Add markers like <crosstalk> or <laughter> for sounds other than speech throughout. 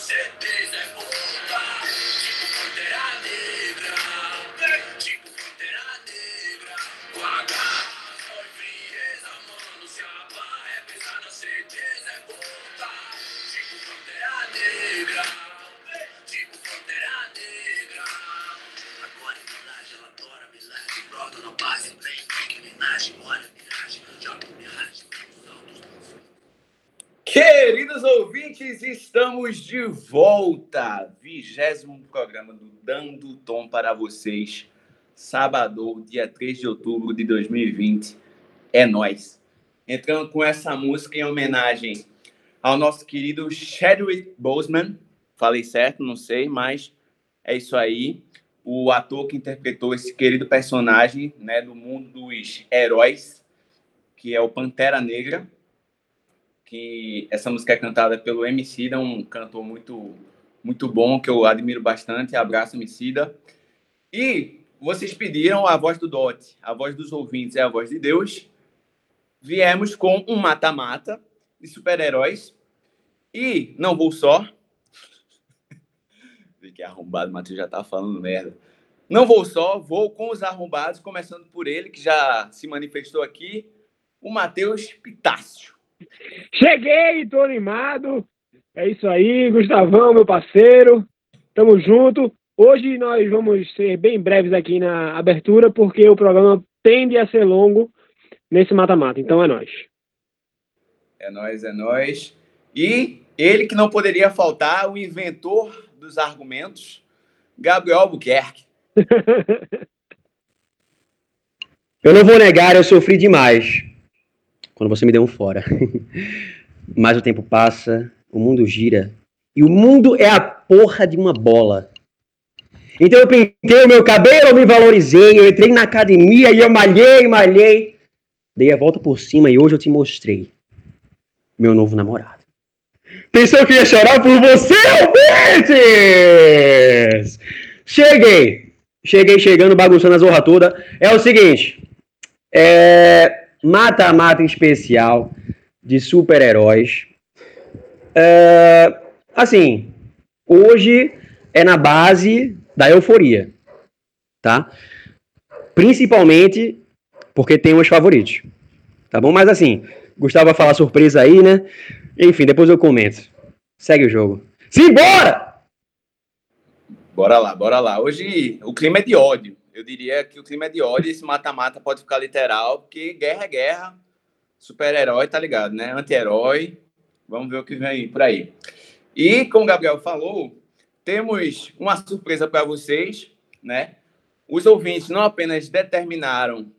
certeza é voltar. Estamos de volta. Vigésimo programa do Dando Tom para vocês. Sábado, dia 3 de outubro de 2020. É nós. Entrando com essa música em homenagem ao nosso querido Chadwick Boseman. Falei certo, não sei, mas é isso aí. O ator que interpretou esse querido personagem né, do mundo dos heróis, que é o Pantera Negra que essa música é cantada pelo Emicida, um cantor muito muito bom que eu admiro bastante. Abraço Emicida. E vocês pediram a voz do Dot, a voz dos ouvintes é a voz de Deus. Viemos com um mata-mata de super-heróis e não vou só. <laughs> Fiquei arrombado, Matheus já tá falando merda. Não vou só, vou com os arrombados, começando por ele, que já se manifestou aqui, o Matheus Pitácio. Cheguei, tô animado. É isso aí, Gustavão, meu parceiro. Tamo junto. Hoje nós vamos ser bem breves aqui na abertura, porque o programa tende a ser longo nesse mata-mata. Então é nós. É nós, é nós. E ele que não poderia faltar, o inventor dos argumentos, Gabriel Albuquerque. <laughs> Eu não vou negar, eu sofri demais quando você me deu um fora. <laughs> Mas o tempo passa, o mundo gira. E o mundo é a porra de uma bola. Então eu pintei o meu cabelo, eu me valorizei, eu entrei na academia e eu malhei, malhei. Dei a volta por cima e hoje eu te mostrei meu novo namorado. Pensou que ia chorar por você, ouvintes? Cheguei. Cheguei chegando, bagunçando a zorra toda. É o seguinte. É mata-mata especial de super-heróis. É, assim, hoje é na base da euforia, tá? Principalmente porque tem os favoritos, tá bom? Mas assim, Gustavo vai falar surpresa aí, né? Enfim, depois eu comento. Segue o jogo. Simbora! Bora lá, bora lá. Hoje o clima é de ódio. Eu diria que o clima é de ódio esse mata-mata pode ficar literal, porque guerra é guerra. Super-herói, tá ligado, né? Anti-herói. Vamos ver o que vem por aí. E, como o Gabriel falou, temos uma surpresa para vocês, né? Os ouvintes não apenas determinaram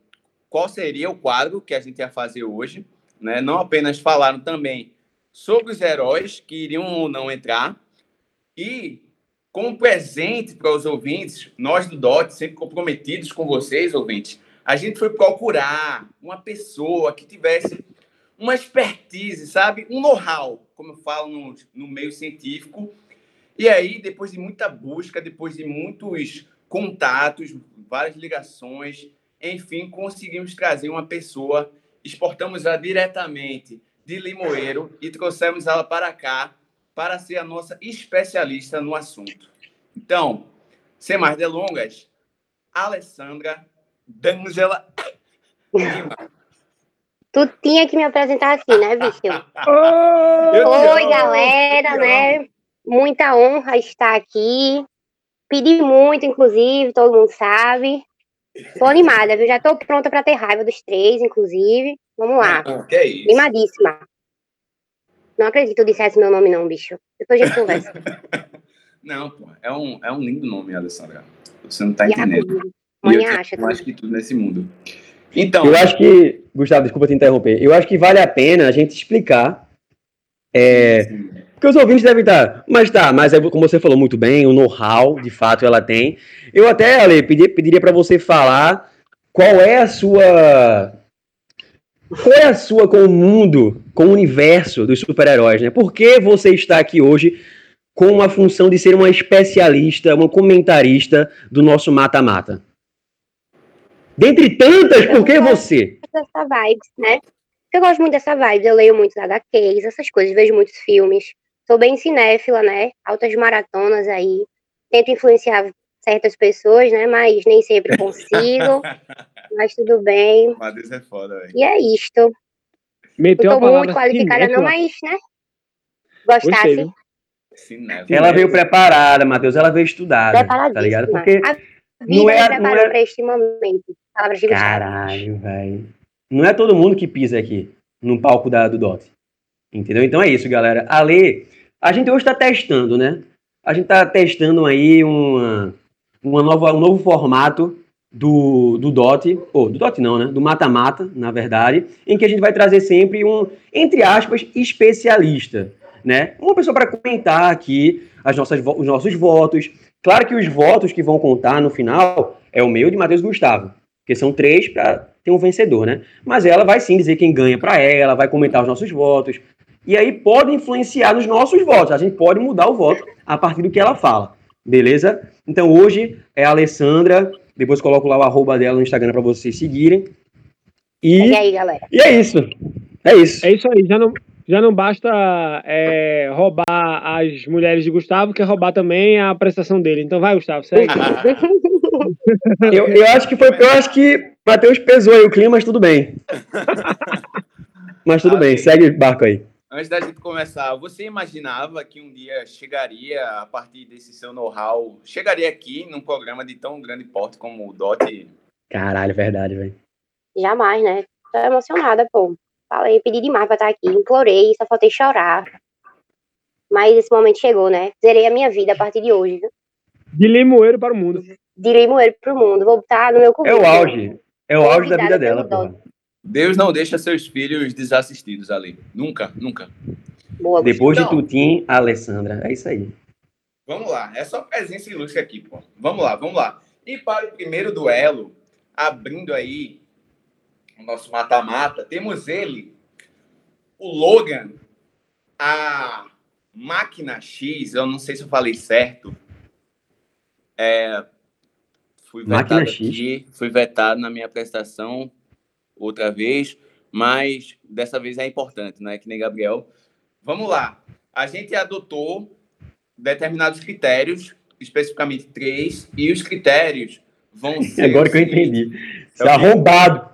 qual seria o quadro que a gente ia fazer hoje, né? Não apenas falaram também sobre os heróis que iriam ou não entrar, e como presente para os ouvintes, nós do DOT, sempre comprometidos com vocês, ouvintes, a gente foi procurar uma pessoa que tivesse uma expertise, sabe? Um know-how, como eu falo no, no meio científico. E aí, depois de muita busca, depois de muitos contatos, várias ligações, enfim, conseguimos trazer uma pessoa, exportamos ela diretamente de Limoeiro e trouxemos ela para cá para ser a nossa especialista no assunto. Então, sem mais delongas, Alessandra D'Angela Lima. Tu tinha que me apresentar assim, né, bicho? <laughs> Te Oi, galera, né? Muita honra estar aqui. Pedi muito, inclusive, todo mundo sabe. Tô animada, viu? Já tô pronta para ter raiva dos três, inclusive. Vamos lá. Ah, que é isso? Animadíssima. Não acredito que tu dissesse meu nome, não, bicho. Depois a gente conversa. <laughs> Não, pô, é um, é um lindo nome, Alessandra. Você não tá E entendendo. E Mãe eu acha mais também. que tudo nesse mundo. Então, Eu acho que, Gustavo, desculpa te interromper. Eu acho que vale a pena a gente explicar. É, porque os ouvintes devem estar. Mas tá, mas é como você falou muito bem, o know-how, de fato, ela tem. Eu até, Ale, pedi- pediria para você falar qual é a sua. Qual é a sua com o mundo, com o universo dos super-heróis, né? Por que você está aqui hoje com a função de ser uma especialista, uma comentarista do nosso mata-mata? Dentre tantas, por que você? dessa vibes, né? Eu gosto muito dessa vibe, eu leio muitos HQs, essas coisas, vejo muitos filmes. sou bem cinéfila, né? Altas maratonas aí. Tento influenciar certas pessoas, né? Mas nem sempre consigo. <laughs> mas tudo bem. Matheus é foda, velho. E é isto. Meteu tô muito qualificada, não, mas, né? Gostasse. Cinéfilo. Ela veio preparada, Matheus, ela veio estudada. Tá ligado? Porque A não vida é- não preparou é- para este momento. Palavras de. Caralho, velho. Não é todo mundo que pisa aqui no palco da, do DOT. Entendeu? Então é isso, galera. A Lê, a gente hoje tá testando, né? A gente tá testando aí uma, uma nova, um novo formato do, do DOT, ou do DOT não, né? Do mata-mata, na verdade, em que a gente vai trazer sempre um, entre aspas, especialista, né? Uma pessoa para comentar aqui as nossas, os nossos votos. Claro que os votos que vão contar no final é o meu de Matheus Gustavo, porque são três para ter um vencedor, né? Mas ela vai sim dizer quem ganha para ela, vai comentar os nossos votos. E aí pode influenciar nos nossos votos. A gente pode mudar o voto a partir do que ela fala. Beleza? Então hoje é a Alessandra. Depois coloco lá o arroba dela no Instagram para vocês seguirem. E E, aí, galera? e é isso. É isso. É isso aí, já não, já não basta é, roubar as mulheres de Gustavo, quer roubar também a prestação dele. Então vai, Gustavo, segue. <laughs> Eu, eu acho que foi. Eu acho que Matheus pesou aí o clima, mas tudo bem. <laughs> Mas tudo bem, segue o barco aí. Antes da gente começar, você imaginava que um dia chegaria, a partir desse seu know-how, chegaria aqui num programa de tão grande porte como o DOT? Caralho, verdade, velho. Jamais, né? Tô emocionada, pô. Falei, pedi demais pra estar aqui, implorei, só faltei chorar. Mas esse momento chegou, né? Zerei a minha vida a partir de hoje. viu? De limoeiro para o mundo. De limoeiro pro mundo. Vou botar no meu É currículo. o auge. É o auge da vida dela, porra. Deus não deixa seus filhos desassistidos ali. Nunca, nunca. Boa, Depois de Então. Tutim, a Alessandra. É isso aí. Vamos lá, é só presença ilustre aqui, pô. Vamos lá, vamos lá. E para o primeiro duelo, abrindo aí o nosso mata-mata, temos ele, o Logan, a máquina X, eu não sei se eu falei certo. É, fui Máquina vetado X. aqui, fui vetado na minha apresentação outra vez, mas dessa vez é importante, né? Que nem Gabriel. Vamos lá. A gente adotou determinados critérios, especificamente três, e os critérios vão <laughs> ser. Agora que eu entendi. Você É é arrombado.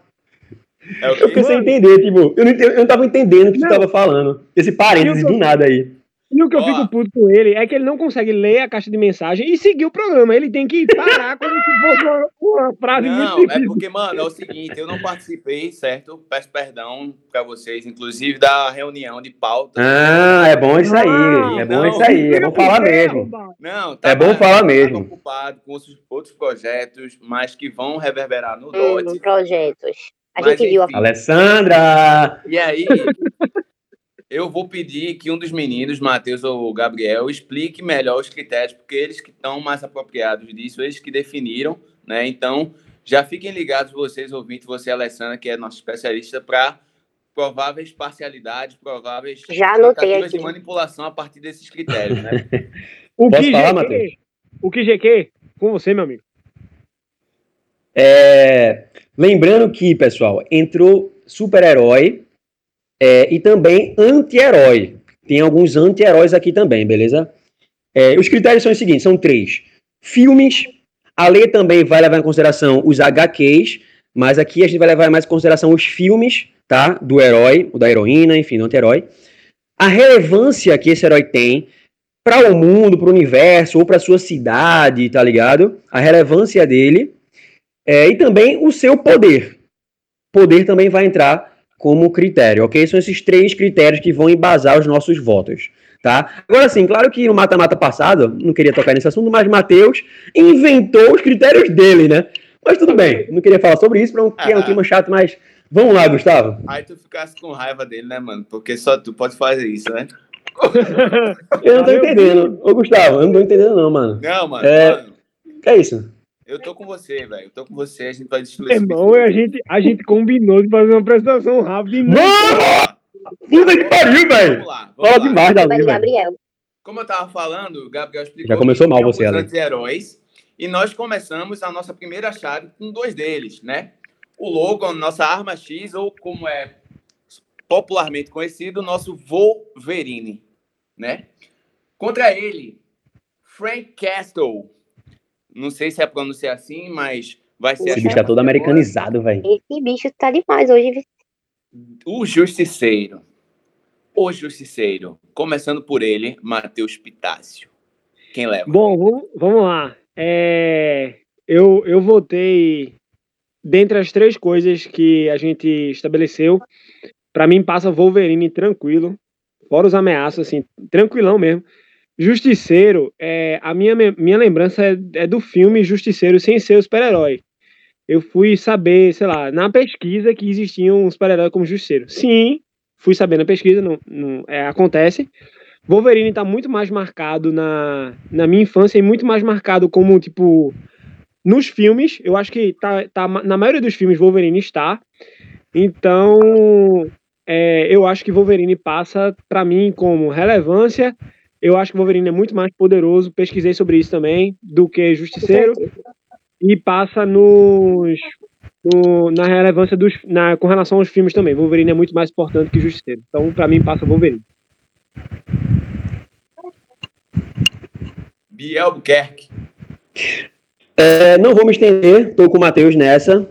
É o Eu em entender, tipo, eu não, eu não tava entendendo o que Não. tu tava falando. Esse parênteses do nada aí. E o que eu fico puto com ele é que ele não consegue ler a caixa de mensagem e seguir o programa. Ele tem que parar como se fosse uma, uma frase muito Não, é difícil. porque, mano, é o seguinte, eu não participei, certo? Peço perdão pra vocês, inclusive da reunião de pauta. Ah, é bom isso aí. Ah, É bom não. isso aí. É bom falar mesmo. Não, É bom falar mesmo. ocupado com outros, outros projetos, mas que vão reverberar no Hum, DOT. projetos. A Mas, gente viu a enfim. Alessandra! E aí, eu vou pedir que um dos meninos, Matheus ou Gabriel, explique melhor os critérios, porque eles que estão mais apropriados disso, eles que definiram, né? Então, já fiquem ligados, vocês ouvintes, você, Alessandra, que é nossa especialista, para prováveis parcialidades, prováveis Já tentativas de manipulação a partir desses critérios, né? <laughs> O Posso que falar, GQ? Matheus? O que GQ? Com você, meu amigo. É, lembrando que, pessoal, entrou super-herói é, e também anti-herói. Tem alguns anti-heróis aqui também, beleza? É, os critérios são os seguintes: são três. Filmes. A lei também vai levar em consideração os HQs, mas aqui a gente vai levar mais em consideração os filmes, tá? Do herói, o da heroína, enfim, do anti-herói. A relevância que esse herói tem para o mundo, para o universo, ou para sua cidade, tá ligado? A relevância dele. É, e também o seu poder. Poder também vai entrar como critério, ok? São esses três critérios que vão embasar os nossos votos, tá? Agora sim, claro que no mata-mata passado, não queria tocar nesse assunto, mas Matheus inventou os critérios dele, né? Mas tudo bem, não queria falar sobre isso, porque é um tema chato, mas vamos lá, Gustavo. Aí tu ficasse com raiva dele, né, mano? Porque só tu pode fazer isso, né? Eu não tô entendendo. Ô, Gustavo, eu não tô entendendo não, mano. Não, mano, É. mano, Que é isso? Eu tô com você, velho. Eu tô com você, a gente vai destruir esse Irmão, a gente, a gente combinou de fazer uma apresentação rápida e. Mano! Puta que pariu, velho! Vamos lá, vamos Fala lá. demais da Vai, velho. Gabriel. Como eu tava falando, o Gabriel explicou. Já começou que mal você, alguns Ale. anti-heróis. E nós começamos a nossa primeira chave com dois deles, né? O Logan, nossa arma X, ou como é popularmente conhecido, o nosso Wolverine. né? Contra ele, Frank Castle. Não sei se é pronunciar assim, mas vai ser Esse assim bicho tá todo americanizado, velho. Esse bicho tá demais hoje. O Justiceiro. O Justiceiro. Começando por ele, Matheus Pitácio. Quem leva? Bom, vamos, lá. É, eu, eu votei dentre as três coisas que a gente estabeleceu. Pra mim, passa Wolverine tranquilo, fora os ameaços, assim, tranquilão mesmo. Justiceiro, é, a minha, minha lembrança é, é do filme Justiceiro sem ser o super-herói. Eu fui saber, sei lá, na pesquisa que existia um super-herói como Justiceiro. Sim, fui saber na pesquisa, não, não, é, acontece. Wolverine tá muito mais marcado na, na minha infância e muito mais marcado como, tipo, nos filmes. Eu acho que tá, tá na maioria dos filmes Wolverine está. Então, é, eu acho que Wolverine passa pra mim como relevância. Eu acho que Wolverine é muito mais poderoso, pesquisei sobre isso também, do que Justiceiro. E passa nos, no- na relevância dos. Na, com relação aos filmes também. Wolverine é muito mais importante que Justiceiro. Então, pra mim, passa Wolverine. Biel Buquerque. É, não vou me estender, tô com o Matheus nessa.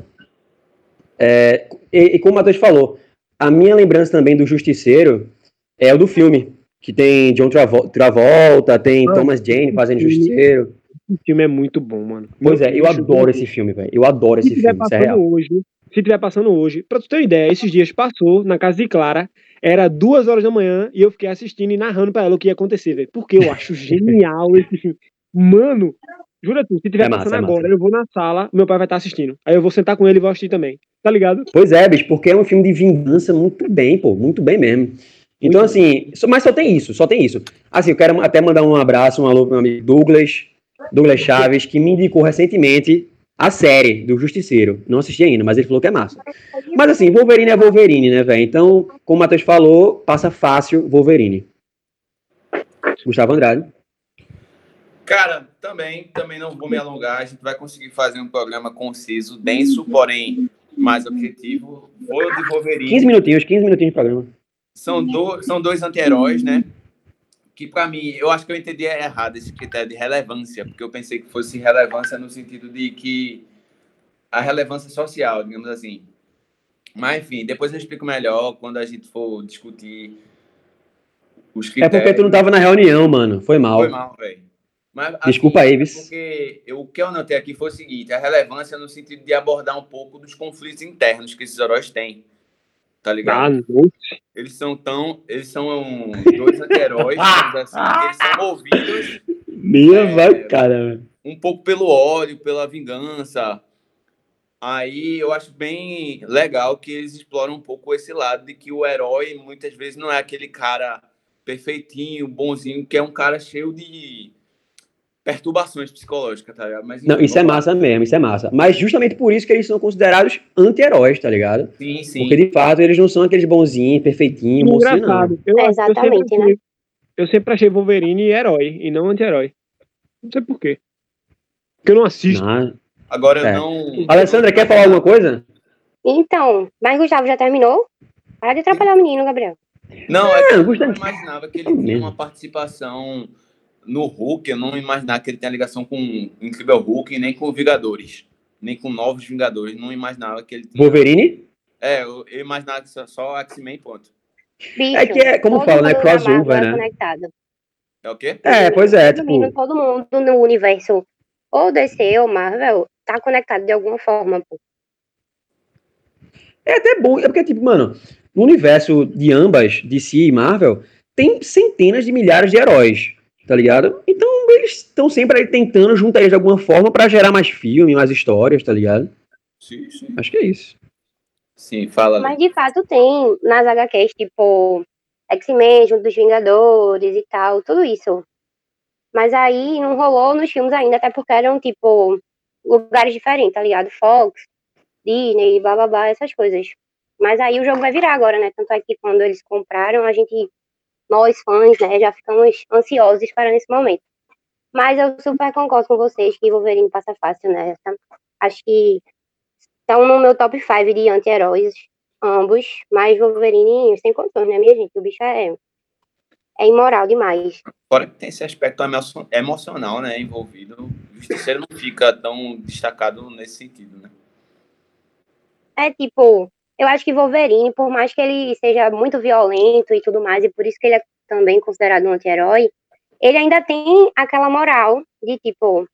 É, e, e como o Matheus falou, a minha lembrança também do Justiceiro é o do filme, que tem John Travo- Travolta, tem Ah, Thomas Jane fazendo. Justiceiro. Esse filme é muito bom, mano. Pois é, eu adoro esse filme, velho. Eu adoro Se esse filme, isso é passando real. hoje, se tiver passando hoje, pra tu ter uma ideia, esses dias passou na casa de Clara, era duas horas da manhã e eu fiquei assistindo e narrando pra ela o que ia acontecer, velho. Porque eu acho <laughs> genial esse filme. Mano, jura tu, se tiver É massa, passando é massa. agora, eu vou na sala, meu pai vai estar assistindo. Aí eu vou sentar com ele e vou assistir também. Tá ligado? Pois é, bicho, porque é um filme de vingança muito bem, pô, muito bem mesmo. Então, Muito assim, só- mas só tem isso, só tem isso. Assim, eu quero até mandar um abraço, um alô pro meu amigo Douglas, Douglas Chaves, que me indicou recentemente a série do Justiceiro. Não assisti ainda, mas ele falou que é massa. Mas assim, Wolverine é Wolverine, né, velho? Então, como o Matheus falou, passa fácil Wolverine. Gustavo Andrade. Cara, também, também não vou me alongar. A gente vai conseguir fazer um programa conciso, denso, porém mais objetivo. Vou de Wolverine. 15 minutinhos, 15 minutinhos de programa. São, do, são dois anti-heróis, né? Que pra mim, eu acho que eu entendi errado esse critério de relevância, porque eu pensei que fosse relevância no sentido de que a relevância social, digamos assim. Mas enfim, depois eu explico melhor quando a gente for discutir os É critérios. porque tu não tava na reunião, mano. Foi mal. Foi mal, velho. Assim, Desculpa aí, é Vis. Porque eu, o que eu notei aqui foi o seguinte: a relevância no sentido de abordar um pouco dos conflitos internos que esses heróis têm. Tá Ah, ligado? Eles são tão. Eles são dois anti-heróis, digamos assim, que eles são movidos Minha É, vai, cara. um pouco pelo ódio, pela vingança. Aí eu acho bem legal que eles exploram um pouco esse lado de que o herói muitas vezes não é aquele cara perfeitinho, bonzinho, que é um cara cheio de perturbações psicológicas, tá ligado? Mas, Não, isso é massa mesmo, isso é massa. Mas justamente por isso que eles são considerados anti-heróis, tá ligado? Sim, sim. Porque de fato eles não são aqueles bonzinhos, perfeitinhos, mocinho, não. Engraçado. Eu, É, eu sempre exatamente, achei- né? Eu sempre achei Wolverine herói e não anti-herói. Não sei por quê. Porque eu não assisto. Não. Agora eu É. não. Alessandra, quer falar alguma coisa? Então, mas Gustavo já terminou? Para de atrapalhar o menino, Gabriel. Não, é que Não, eu Gustavo- não imaginava que ele tinha uma participação no Hulk. Eu não imaginava que ele tinha ligação com o Incrível Hulk, nem com Vingadores. Nem com Novos Vingadores. Não imaginava que ele tinha. Wolverine? É, eu, eu imaginava que só, só X-Men, ponto. Bicho, É que é, como todo fala, né, mundo crossover, é né? conectado. É o quê? É, pois é, Resumindo, tipo, Todo mundo no universo, ou DC ou Marvel, tá conectado de alguma forma, pô. é até bom, é porque, tipo, mano, no universo de ambas, DC e Marvel, tem centenas de milhares de heróis, tá ligado? Então eles estão sempre aí tentando juntar eles de alguma forma pra gerar mais filme, mais histórias, tá ligado? Sim, sim. Acho que é isso. Sim, fala. Mas de fato tem nas HQs, tipo, X-Men junto dos Vingadores e tal, tudo isso. Mas aí não rolou nos filmes ainda, até porque eram, tipo, lugares diferentes, tá ligado? Fox, Disney, blá blá blá, essas coisas. Mas aí o jogo vai virar agora, né? Tanto é que quando eles compraram, a gente, nós fãs, né, já ficamos ansiosos esperando esse momento. Mas eu super concordo com vocês que Wolverine passa fácil nessa. Acho que estão no meu top 5 de anti-heróis, ambos, mas Wolverine sem condições, né, minha gente? O bicho é é imoral demais. Fora que tem esse aspecto emo- emocional, né, envolvido. O justiceiro não fica tão destacado nesse sentido, né? É tipo, eu acho que Wolverine, por mais que ele seja muito violento e tudo mais, e por isso que ele é também considerado um anti-herói, ele ainda tem aquela moral de tipo,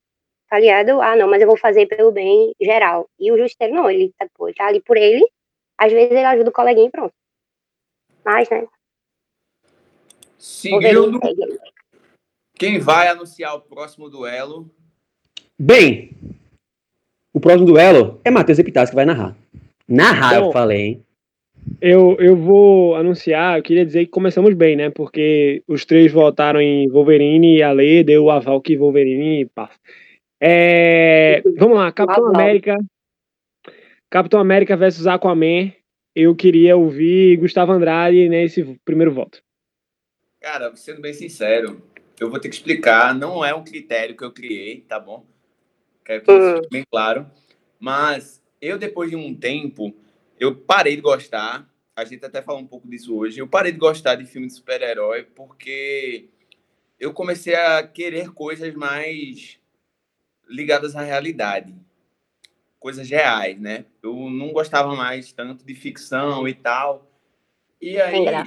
tá ligado? Ah, não, mas eu vou fazer pelo bem geral. E o Justiceiro não, ele tá, pô, tá ali por ele, às vezes ele ajuda o coleguinha e pronto. Mas, né, Seguindo, quem vai anunciar o próximo duelo? Bem, o próximo duelo é Matheus Epitácio que vai narrar. Narrar, eu Bom. falei, hein? Eu, eu vou anunciar, eu queria dizer que começamos bem, né? Porque os três votaram em Wolverine e a Lê deu o aval que Wolverine passa. É, vamos lá, Capitão Aval. América. Capitão América versus Aquaman. Eu queria ouvir Gustavo Andrade nesse primeiro voto. Cara, sendo bem sincero, eu vou ter que explicar. Não é um critério que eu criei, tá bom? Quero que isso fique bem claro. Mas eu, depois de um tempo, eu parei de gostar. A gente até falou um pouco disso hoje. Eu parei de gostar de filme de super-herói porque eu comecei a querer coisas mais ligadas à realidade. Coisas reais, né? Eu não gostava mais tanto de ficção e tal. E aí, né?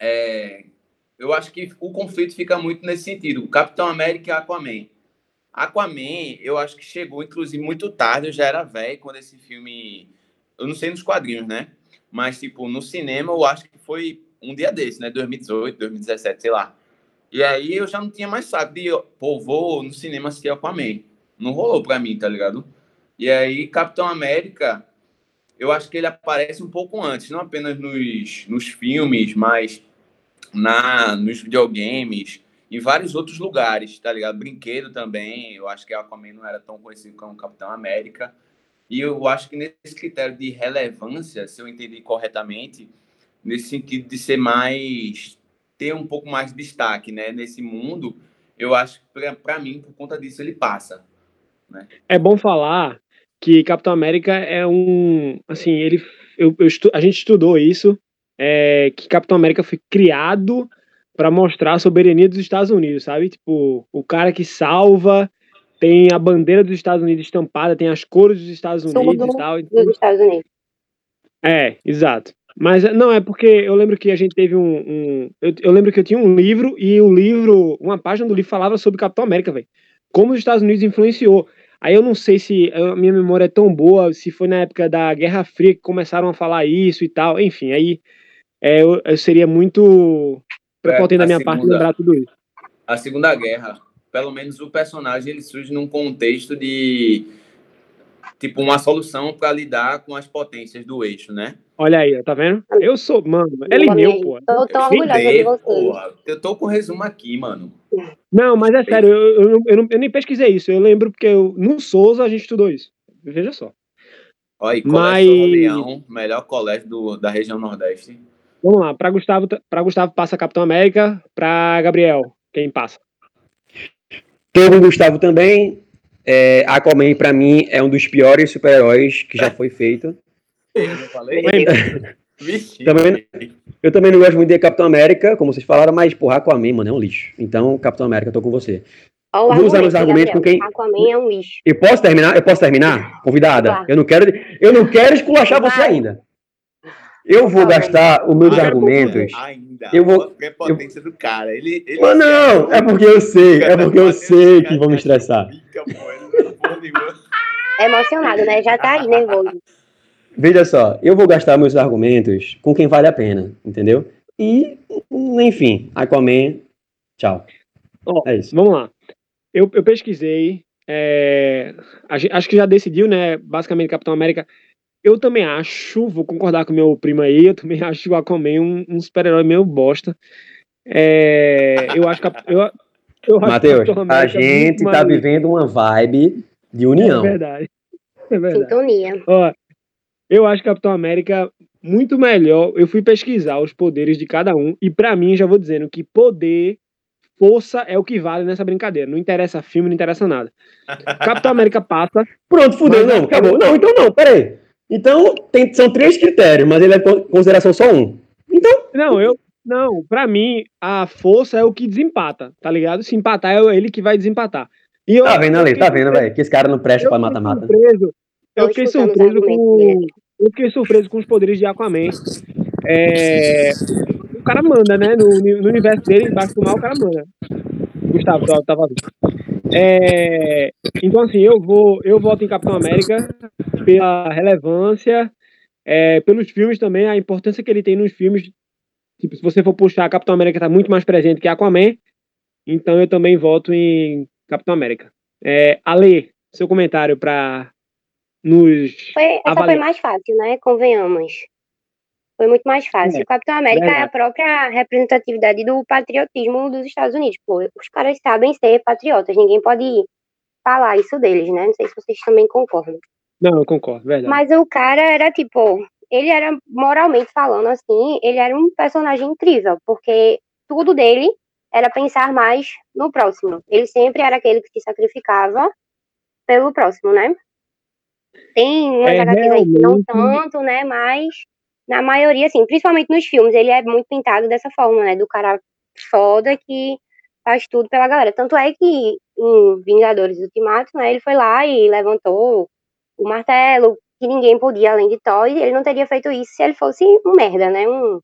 é, eu acho que o conflito fica muito nesse sentido. O Capitão América e Aquaman. Aquaman, eu acho que chegou, inclusive, muito tarde. Eu já era velho quando esse filme. Eu não sei nos quadrinhos, né? Mas, tipo, no cinema, eu acho que foi um dia desse, né? 2018, 2017, sei lá. E aí eu já não tinha mais saco de, pô, vou no cinema assistir Aquaman. Não rolou pra mim, tá ligado? E aí, Capitão América, eu acho que ele aparece um pouco antes, não apenas nos, nos filmes, mas na nos videogames, em vários outros lugares, tá ligado? Brinquedo também, eu acho que Aquaman não era tão conhecido como Capitão América. E eu acho que nesse critério de relevância, se eu entendi corretamente, nesse sentido de ser mais ter um pouco mais de destaque, né, nesse mundo, eu acho que para mim, por conta disso ele passa. É bom falar que Capitão América é um. Assim, ele. Eu, eu a gente estudou isso. é, que Capitão América foi criado para mostrar a soberania dos Estados Unidos, sabe? Tipo, o cara que salva tem a bandeira dos Estados Unidos estampada, tem as cores dos Estados Unidos e tal. então- Dos Estados Unidos. É, exato. Mas não, é porque eu lembro que a gente teve um. um- eu, eu lembro que eu tinha um livro e o livro, uma página do livro falava sobre Capitão América, velho. Como os Estados Unidos influenciou. Aí eu não sei se a minha memória é tão boa, se foi na época da Guerra Fria que começaram a falar isso e tal. Enfim, aí é, eu, eu seria muito prepotente da a minha parte segunda- lembrar tudo isso. A Segunda Guerra, pelo menos o personagem ele surge num contexto de tipo uma solução para lidar com as potências do eixo, né? Olha aí, tá vendo? Eu sou, mano, ele Amei. meu, pô. Tô Eu orgulhosa de porra. Eu tô com o resumo aqui, mano. Não, mas é sério, eu, eu, eu, eu nem pesquisei isso. Eu lembro porque eu- no Souza a gente estudou isso. Veja só. Olha aí, Mas- Colégio São Leão, melhor colégio do, da região Nordeste. Vamos lá, para Gustavo, para Gustavo passa Capitão América, para Gabriel, quem passa? Tô com o Gustavo também. É, Aquaman, pra mim, é um dos piores super-heróis que já foi feito. Eu <laughs> falei? Também- Eu também não gosto muito de Capitão América, como vocês falaram, mas, porra, Aquaman, mano, é um lixo. Então, Capitão América, tô com você. Ó, o Vou usar meus argumento, argumentos com Gabriel. quem- Aquaman é um lixo. Eu posso terminar? Eu posso terminar? Convidada. Claro. Eu não quero, eu não quero esculachar você Vai. ainda. Eu vou gastar os meus Ah, argumentos. Ainda. Eu vou- A prepotência do cara. Ele, ele Mas não, é porque eu sei, é porque eu sei que vão me estressar. É. É emocionado, né? Já tá aí nervoso. Veja só, eu vou gastar meus argumentos com quem vale a pena, entendeu? E, enfim, Aquaman, tchau. Ó, É isso. Vamos lá. Eu, eu pesquisei, é, acho que já decidiu, né? Basicamente, Capitão América. Eu também acho, vou concordar com meu primo aí, eu também <laughs> acho o Aquaman um, um super-herói meio bosta. É, eu acho que a- eu, eu Matheus, a muito gente tá mais- vivendo uma vibe de É união. verdade. É verdade. Sintonia. Ó, eu acho Capitão América muito melhor. Eu fui pesquisar os poderes de cada um e pra mim já vou dizendo que poder, força é o que vale nessa brincadeira. Não interessa filme, não interessa nada. <laughs> Capitão América passa. Pronto, fudeu, não, acabou. Não, então não, peraí. Então, tem, são três critérios, mas ele é con- consideração só um. Então, Não, eu Não, pra mim, a força é o que desempata, tá ligado? Se empatar, é ele que vai desempatar. E eu, Tá vendo ali, tá vendo, velho? Que esse cara não presta pra mata-mata. Eu fiquei surpreso com. Eu fiquei surpreso com os poderes de Aquaman. É, o cara manda, né? No, no universo dele, embaixo do mal, o cara manda. Gustavo, tá, tava é, Então, assim, eu vou, eu voto em Capitão América pela relevância, é, pelos filmes também, a importância que ele tem nos filmes. Tipo, se você for puxar, Capitão América tá muito mais presente que Aquaman. Então eu também voto em Capitão América. É, Ale, seu comentário para nos Foi, essa foi avaliar. mais fácil, né? Convenhamos. Foi muito mais fácil. É, o Capitão América é a verdade. própria representatividade do patriotismo dos Estados Unidos. Pô, os caras sabem ser patriotas, ninguém pode falar isso deles, né? Não sei se vocês também concordam. Não, eu concordo, verdade. Mas o cara era tipo, ele era moralmente falando assim, ele era um personagem incrível, porque tudo dele era pensar mais no próximo. Ele sempre era aquele que se sacrificava pelo próximo, né? Tem umas É, HQs aí que não tanto, né? Mas na maioria, assim, principalmente nos filmes, ele é muito pintado dessa forma, né? Do cara foda que faz tudo pela galera. Tanto é que em Vingadores Ultimato, né? Ele foi lá e levantou o martelo, que ninguém podia além de Thor, e ele não teria feito isso se ele fosse um merda, né? Um,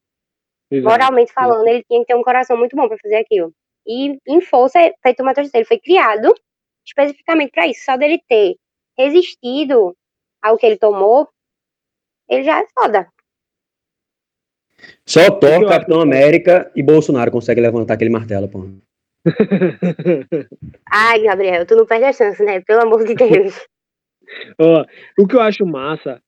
Exato. moralmente falando, ele tinha que ter um coração muito bom para fazer aquilo. E em força, feito o Matheus ele foi criado especificamente para isso. Só dele ter resistido ao que ele tomou, ele já é foda. Só Thor, Capitão América e Bolsonaro conseguem levantar aquele martelo, pô. <laughs> Ai, Gabriel, tu não perde a chance, né? Pelo amor de <laughs> Deus. Ó, o que eu acho massa,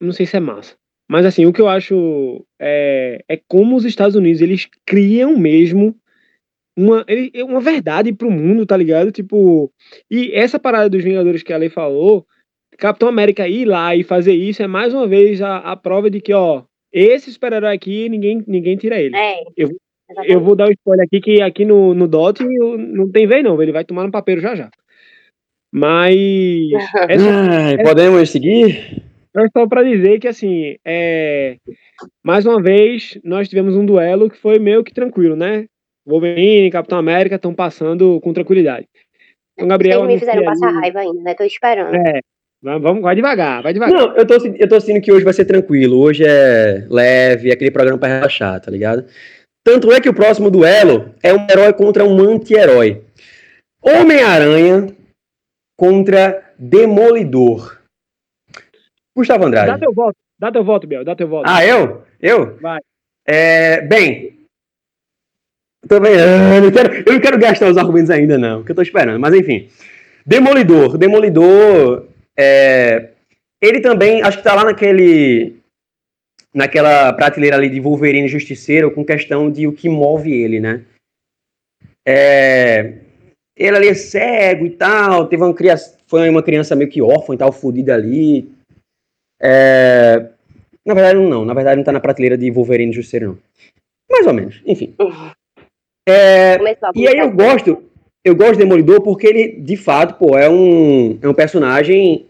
não sei se é massa, mas assim, o que eu acho é, é como os Estados Unidos, eles criam mesmo uma, é uma verdade pro mundo, tá ligado? Tipo, e essa parada dos Vingadores que a Lei falou, Capitão América ir lá e fazer isso é mais uma vez a, a prova de que, ó, esse super-herói aqui, ninguém, ninguém tira ele. É. Eu- Exatamente. Eu vou dar o spoiler aqui que aqui no, no DOT não tem vez não, ele vai tomar no papel já já. Mas <laughs> é só, podemos seguir? é só pra dizer que assim, é, mais uma vez nós tivemos um duelo que foi meio que tranquilo, né? Wolverine e Capitão América estão passando com tranquilidade. Então, Gabriel, Eles me fizeram passar aí- raiva ainda, né? Tô esperando. É, vai- vamos, vai devagar, vai devagar. Não, eu tô, eu tô sentindo que hoje vai ser tranquilo. Hoje é leve, é aquele programa pra relaxar, tá ligado? Tanto é que o próximo duelo é um herói contra um anti-herói. Homem-Aranha contra Demolidor. Gustavo Dá Andrade. teu voto, dá teu voto, Biel, dá teu voto. Ah, eu? Eu? Vai. É, bem. Vendo. Eu não, quero, eu não quero gastar os argumentos ainda, não, que eu tô esperando. Mas enfim. Demolidor. Demolidor. É, ele também, acho que tá lá naquele. Naquela prateleira ali de Wolverine Justiceiro, com questão de o que move ele, né? É, ele ali é cego e tal, teve uma criança, foi uma criança meio que órfã e tal, fodida ali. É, na verdade, não, na verdade não tá na prateleira de Wolverine Justiceiro, não. Mais ou menos, enfim. É, Começou a e aí eu gosto, eu gosto de Demolidor porque ele, de fato, pô, é um, é um personagem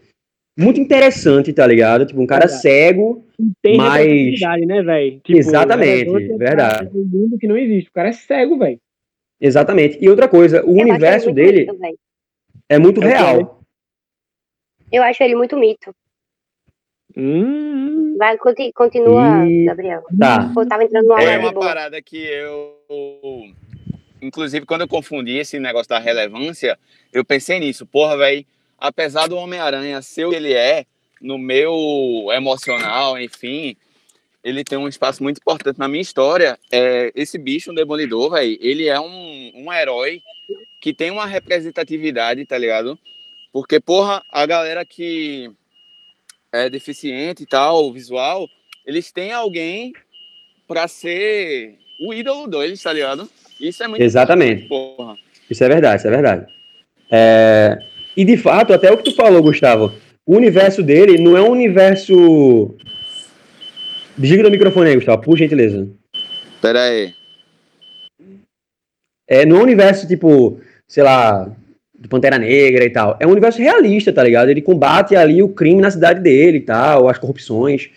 muito interessante, tá ligado? Tipo, um cara Verdade. cego, Tem mas- né, velho? Tipo, Exatamente, pra verdade. Um mundo que não existe. O cara é cego, velho. exatamente. E outra coisa, o Eu universo dele mito, é muito É real. Eu acho ele muito mito. Hum, Vai, conti- continua, Ih. Gabriel. Tá. Pô, tava entrando numa É uma boa. parada que eu. Inclusive, quando eu confundi esse negócio da relevância, eu pensei nisso. Porra, velho, apesar do Homem-Aranha ser o que ele é, no meu emocional, enfim, ele tem um espaço muito importante na minha história. É, esse bicho, um demolidor, velho, ele é um, um herói que tem uma representatividade, tá ligado? Porque, porra, a galera que é deficiente e tal, visual, eles têm alguém pra ser o ídolo deles, tá ligado? Isso é muito Exatamente. porra. Isso é verdade, isso é verdade. É, E de fato, até o que tu falou, Gustavo, o universo dele não é um universo. Desliga o microfone aí, Gustavo, por gentileza. Pera aí. É, não é um universo tipo, sei lá, do Pantera Negra e tal. É um universo realista, tá ligado? Ele combate ali o crime na cidade dele e tal, as corrupções.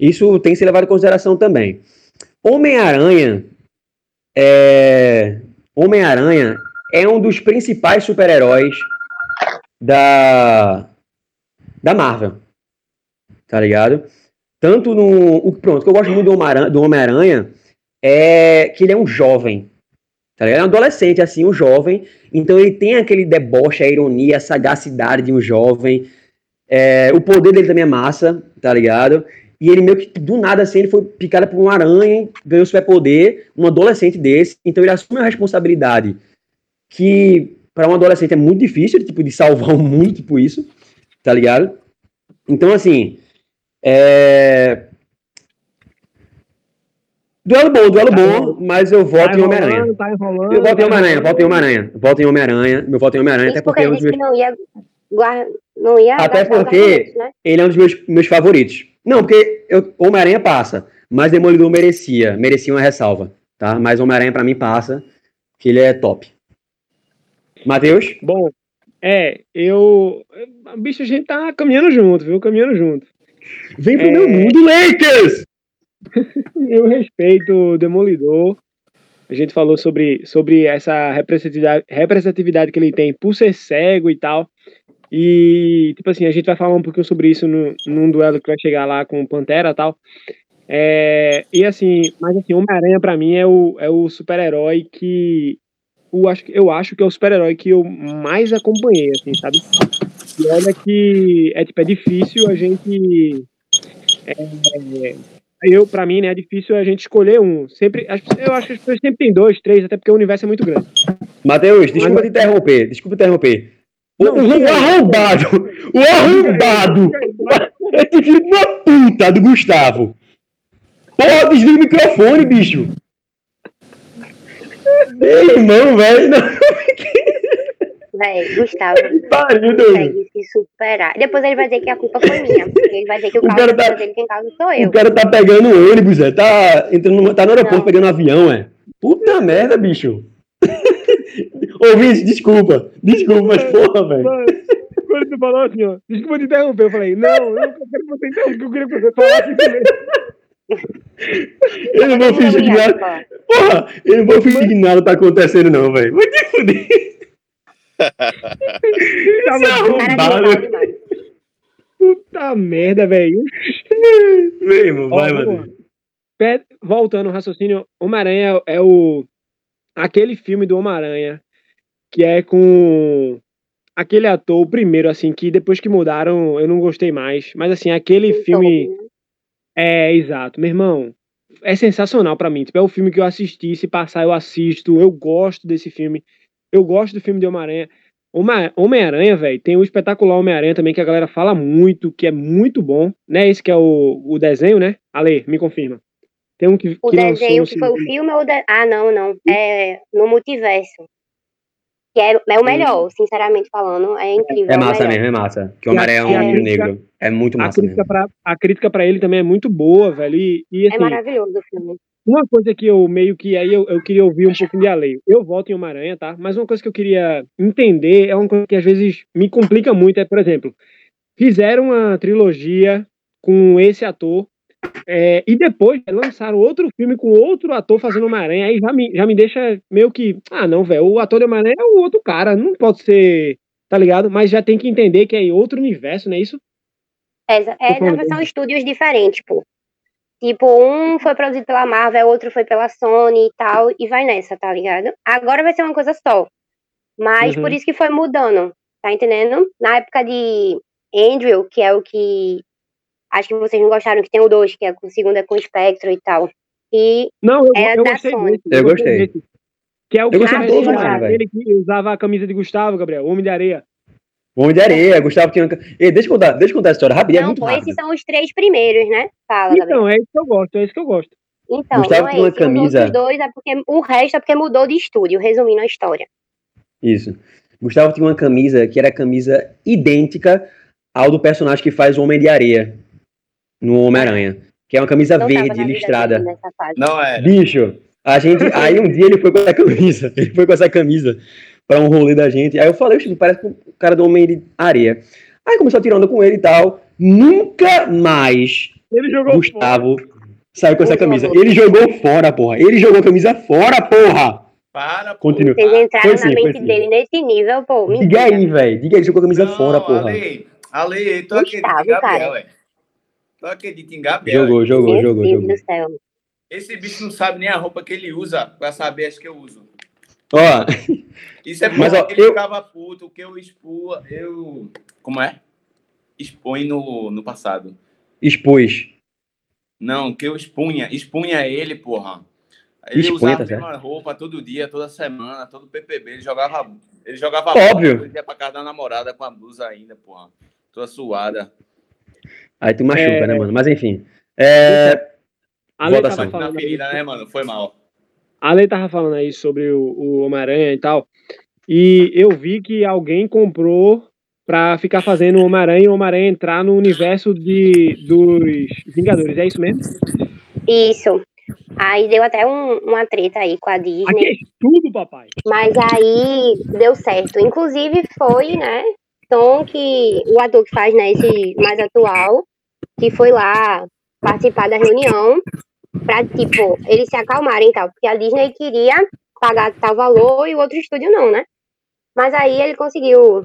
Isso tem que ser levado em consideração também. Homem-Aranha é... Homem-Aranha é um dos principais super-heróis da da Marvel. Tá ligado? Tanto no. O, pronto, o que eu gosto muito do Homem-Aranha, é que ele é um jovem. Tá ligado? É um adolescente, assim, um jovem. Então ele tem aquele deboche, a ironia, a sagacidade de um jovem. É, o poder dele também é massa, tá ligado? E ele meio que do nada assim, ele foi picado por uma aranha, ganhou superpoder, um adolescente desse. Então ele assume a responsabilidade que para um adolescente é muito difícil, tipo, de salvar <laughs> o mundo, tipo isso, tá ligado? Então, assim, é... Duelo bom, duelo Tá bom, mas eu voto Tá em Homem-Aranha. tá. Eu voto em Homem-Aranha, voto em Homem-Aranha. Voto em Homem-Aranha, meu voto em Homem-Aranha, até porque porque é um meus, que não ia, guar- não ia Até porque- né? ele é um dos meus, meus favoritos. Não, porque Homem-Aranha passa, mas Demolidor merecia, merecia uma ressalva, tá? Mas Homem-Aranha pra mim passa, que ele é top. Matheus? Bom, é, eu. Bicho, a gente tá caminhando junto, viu? Caminhando junto. Vem pro É. meu mundo, Lakers! <laughs> Eu respeito o Demolidor. A gente falou sobre, sobre essa representatividade, representatividade que ele tem por ser cego e tal. E, tipo assim, a gente vai falar um pouquinho sobre isso no, num duelo que vai chegar lá com o Pantera e tal. É, e assim, mas assim, Homem-Aranha pra mim é o, é o super-herói que. Eu acho, que- eu acho que é o super-herói que eu mais acompanhei, assim, sabe? E olha que é, tipo, é difícil a gente. é, eu, pra mim, né, é difícil a gente escolher um. Sempre, eu acho que as pessoas sempre tem dois, três, até porque o universo é muito grande. Matheus, desculpa Mas- te interromper, desculpa te interromper. O, Não, o, aí. arrombado, o arrombado, esse filho de uma puta do Gustavo. Porra, desliga o microfone, bicho. Ei, irmão, velho, não Véi, Gustavo pariu, consegue se superar. Depois ele vai dizer que a culpa foi minha. Ele vai dizer que o O carro cara tá- dele quem causa sou eu. O cara tá pegando o ônibus, é, tá entrando tá no aeroporto Não. pegando avião, é. Puta merda, bicho. <laughs> Ô, Vinci, desculpa, desculpa, mas porra, velho. Mano, quando tu falou assim, ó, desculpa te interromper, eu falei, não, eu não quero que você interrompa, eu queria que você falasse primeiro. Eu não vou fingir nada. não, Porra, eu não vou fingir que nada tá acontecendo, não, velho. Vai te fuder. <laughs> Tava arrombado. puta merda, velho. Vem, irmão, vai. Pé- Voltando ao raciocínio, Homem-Aranha é o. aquele filme do Homem-Aranha que é com aquele ator, o primeiro, assim, que depois que mudaram eu não gostei mais. Mas assim, aquele filme. Então, É, exato. Meu irmão, é sensacional pra mim. Tipo, é o filme que eu assisti, se passar eu assisto, eu gosto desse filme. Eu gosto do filme de Homem-Aranha. Homem- Homem-Aranha, velho, tem o espetacular Homem-Aranha também, que a galera fala muito, que é muito bom, né? Esse que é o, o desenho, né? Ale, me confirma. Tem um que, O que desenho lançou que foi o filme ou o de... Ah, não, não. É no multiverso. Que é, é o melhor, sinceramente falando. É incrível. É o massa mesmo, é massa. Que o Homem-Aranha é um E a menino crítica- negro. É muito A massa crítica, mesmo. pra, a crítica pra ele também é muito boa, velho. E, e É assim, maravilhoso o filme. Uma coisa que eu meio que aí eu, eu queria ouvir um pouquinho de além. Eu voto em Homem-Aranha, tá? Mas uma coisa que eu queria entender é uma coisa que às vezes me complica muito. É, por exemplo, fizeram uma trilogia com esse ator é, e depois lançaram outro filme com outro ator fazendo Homem-Aranha. Aí já me, já me deixa meio que. Ah, não, velho. O ator de Homem-Aranha é o outro cara. Não pode ser. Tá ligado? Mas já tem que entender que é outro universo, não é isso? É, é, não, são estúdios diferentes, pô. Tipo, um foi produzido pela Marvel, outro foi pela Sony e tal, e vai nessa, tá ligado? Agora vai ser uma coisa só. Mas Uhum. por isso que foi mudando, tá entendendo? Na época de Andrew, que é o que. Acho que vocês não gostaram, que tem o 2, que é o segundo é com o Spectro e tal. E Não, eu, É eu da gostei Sony. desse. Eu gostei. Que é o Eu gostei os Homem-Aranha, velho. aquele que usava a camisa de Gustavo, Gabriel, Homem de Areia. Homem de Areia, Gustavo tinha. Ei, deixa eu contar, deixa eu contar a história rapidinho, é não, muito pô, rápido. esses são os três primeiros, né? Fala, Gabriel. Então, é isso que eu gosto, é isso que eu gosto. Então, Gustavo não é tinha uma esse. Os camisa- outros dois é porque. O resto é porque mudou de estúdio, resumindo a história. Isso. Gustavo tinha uma camisa que era a camisa idêntica ao do personagem que faz o Homem de Areia no Homem-Aranha. Que é uma camisa Não verde, fase. Não é. Bicho, a gente. <laughs> Aí um dia ele foi com essa camisa. Ele foi com essa camisa pra um rolê da gente. Aí eu falei, "Oxe, parece com o cara do Homem de Areia. Aí começou a tirar onda com ele e tal. Nunca mais Ele jogou Gustavo saiu com essa camisa. Ele jogou fora, porra. Ele jogou a camisa fora, porra. Para, pô. Continua. Vocês entraram Foi na sim, mente dele nesse nível, pô. Diga aí, velho. Diga aí, jogou a camisa Não, fora, porra. Ale, Ale, acredita em Gustavo, Gabriel, cara. ué? Tu acredita em Gabriel? Jogou, jogou, Meu jogou, Deus jogou. Esse bicho não sabe nem a roupa que ele usa pra saber as que eu uso. Ó, Isso é Mas, porque ó, ele eu- ficava puto, que eu expua, eu... Como é? Expõe no, no passado. expôs. Não, que eu expunha, expunha ele, porra. Ele Expõe, usava tá a mesma roupa todo dia, toda semana, todo PPB. Ele jogava, ele jogava Óbvio. bola, ele ia pra casa da namorada com a blusa ainda, porra. Toda suada. Aí tu machuca, É. né, mano? Mas enfim. É, A Lei Votação. tava falando aí, ferida, né, mano? Foi mal. a Lei tava falando aí sobre o, o Homem-Aranha e tal. E eu vi que alguém comprou pra ficar fazendo o Homem-Aranha e o Homem-Aranha entrar no universo de, dos Vingadores. É isso mesmo? Isso. Aí deu até um- uma treta aí com a Disney. Aqui é tudo, papai. Mas aí deu certo. Inclusive foi, né? Tom que o ator que faz, né, esse mais atual, que foi lá participar da reunião pra, tipo, eles se acalmarem e tal. Porque a Disney queria pagar tal valor e o outro estúdio não, né? Mas aí ele conseguiu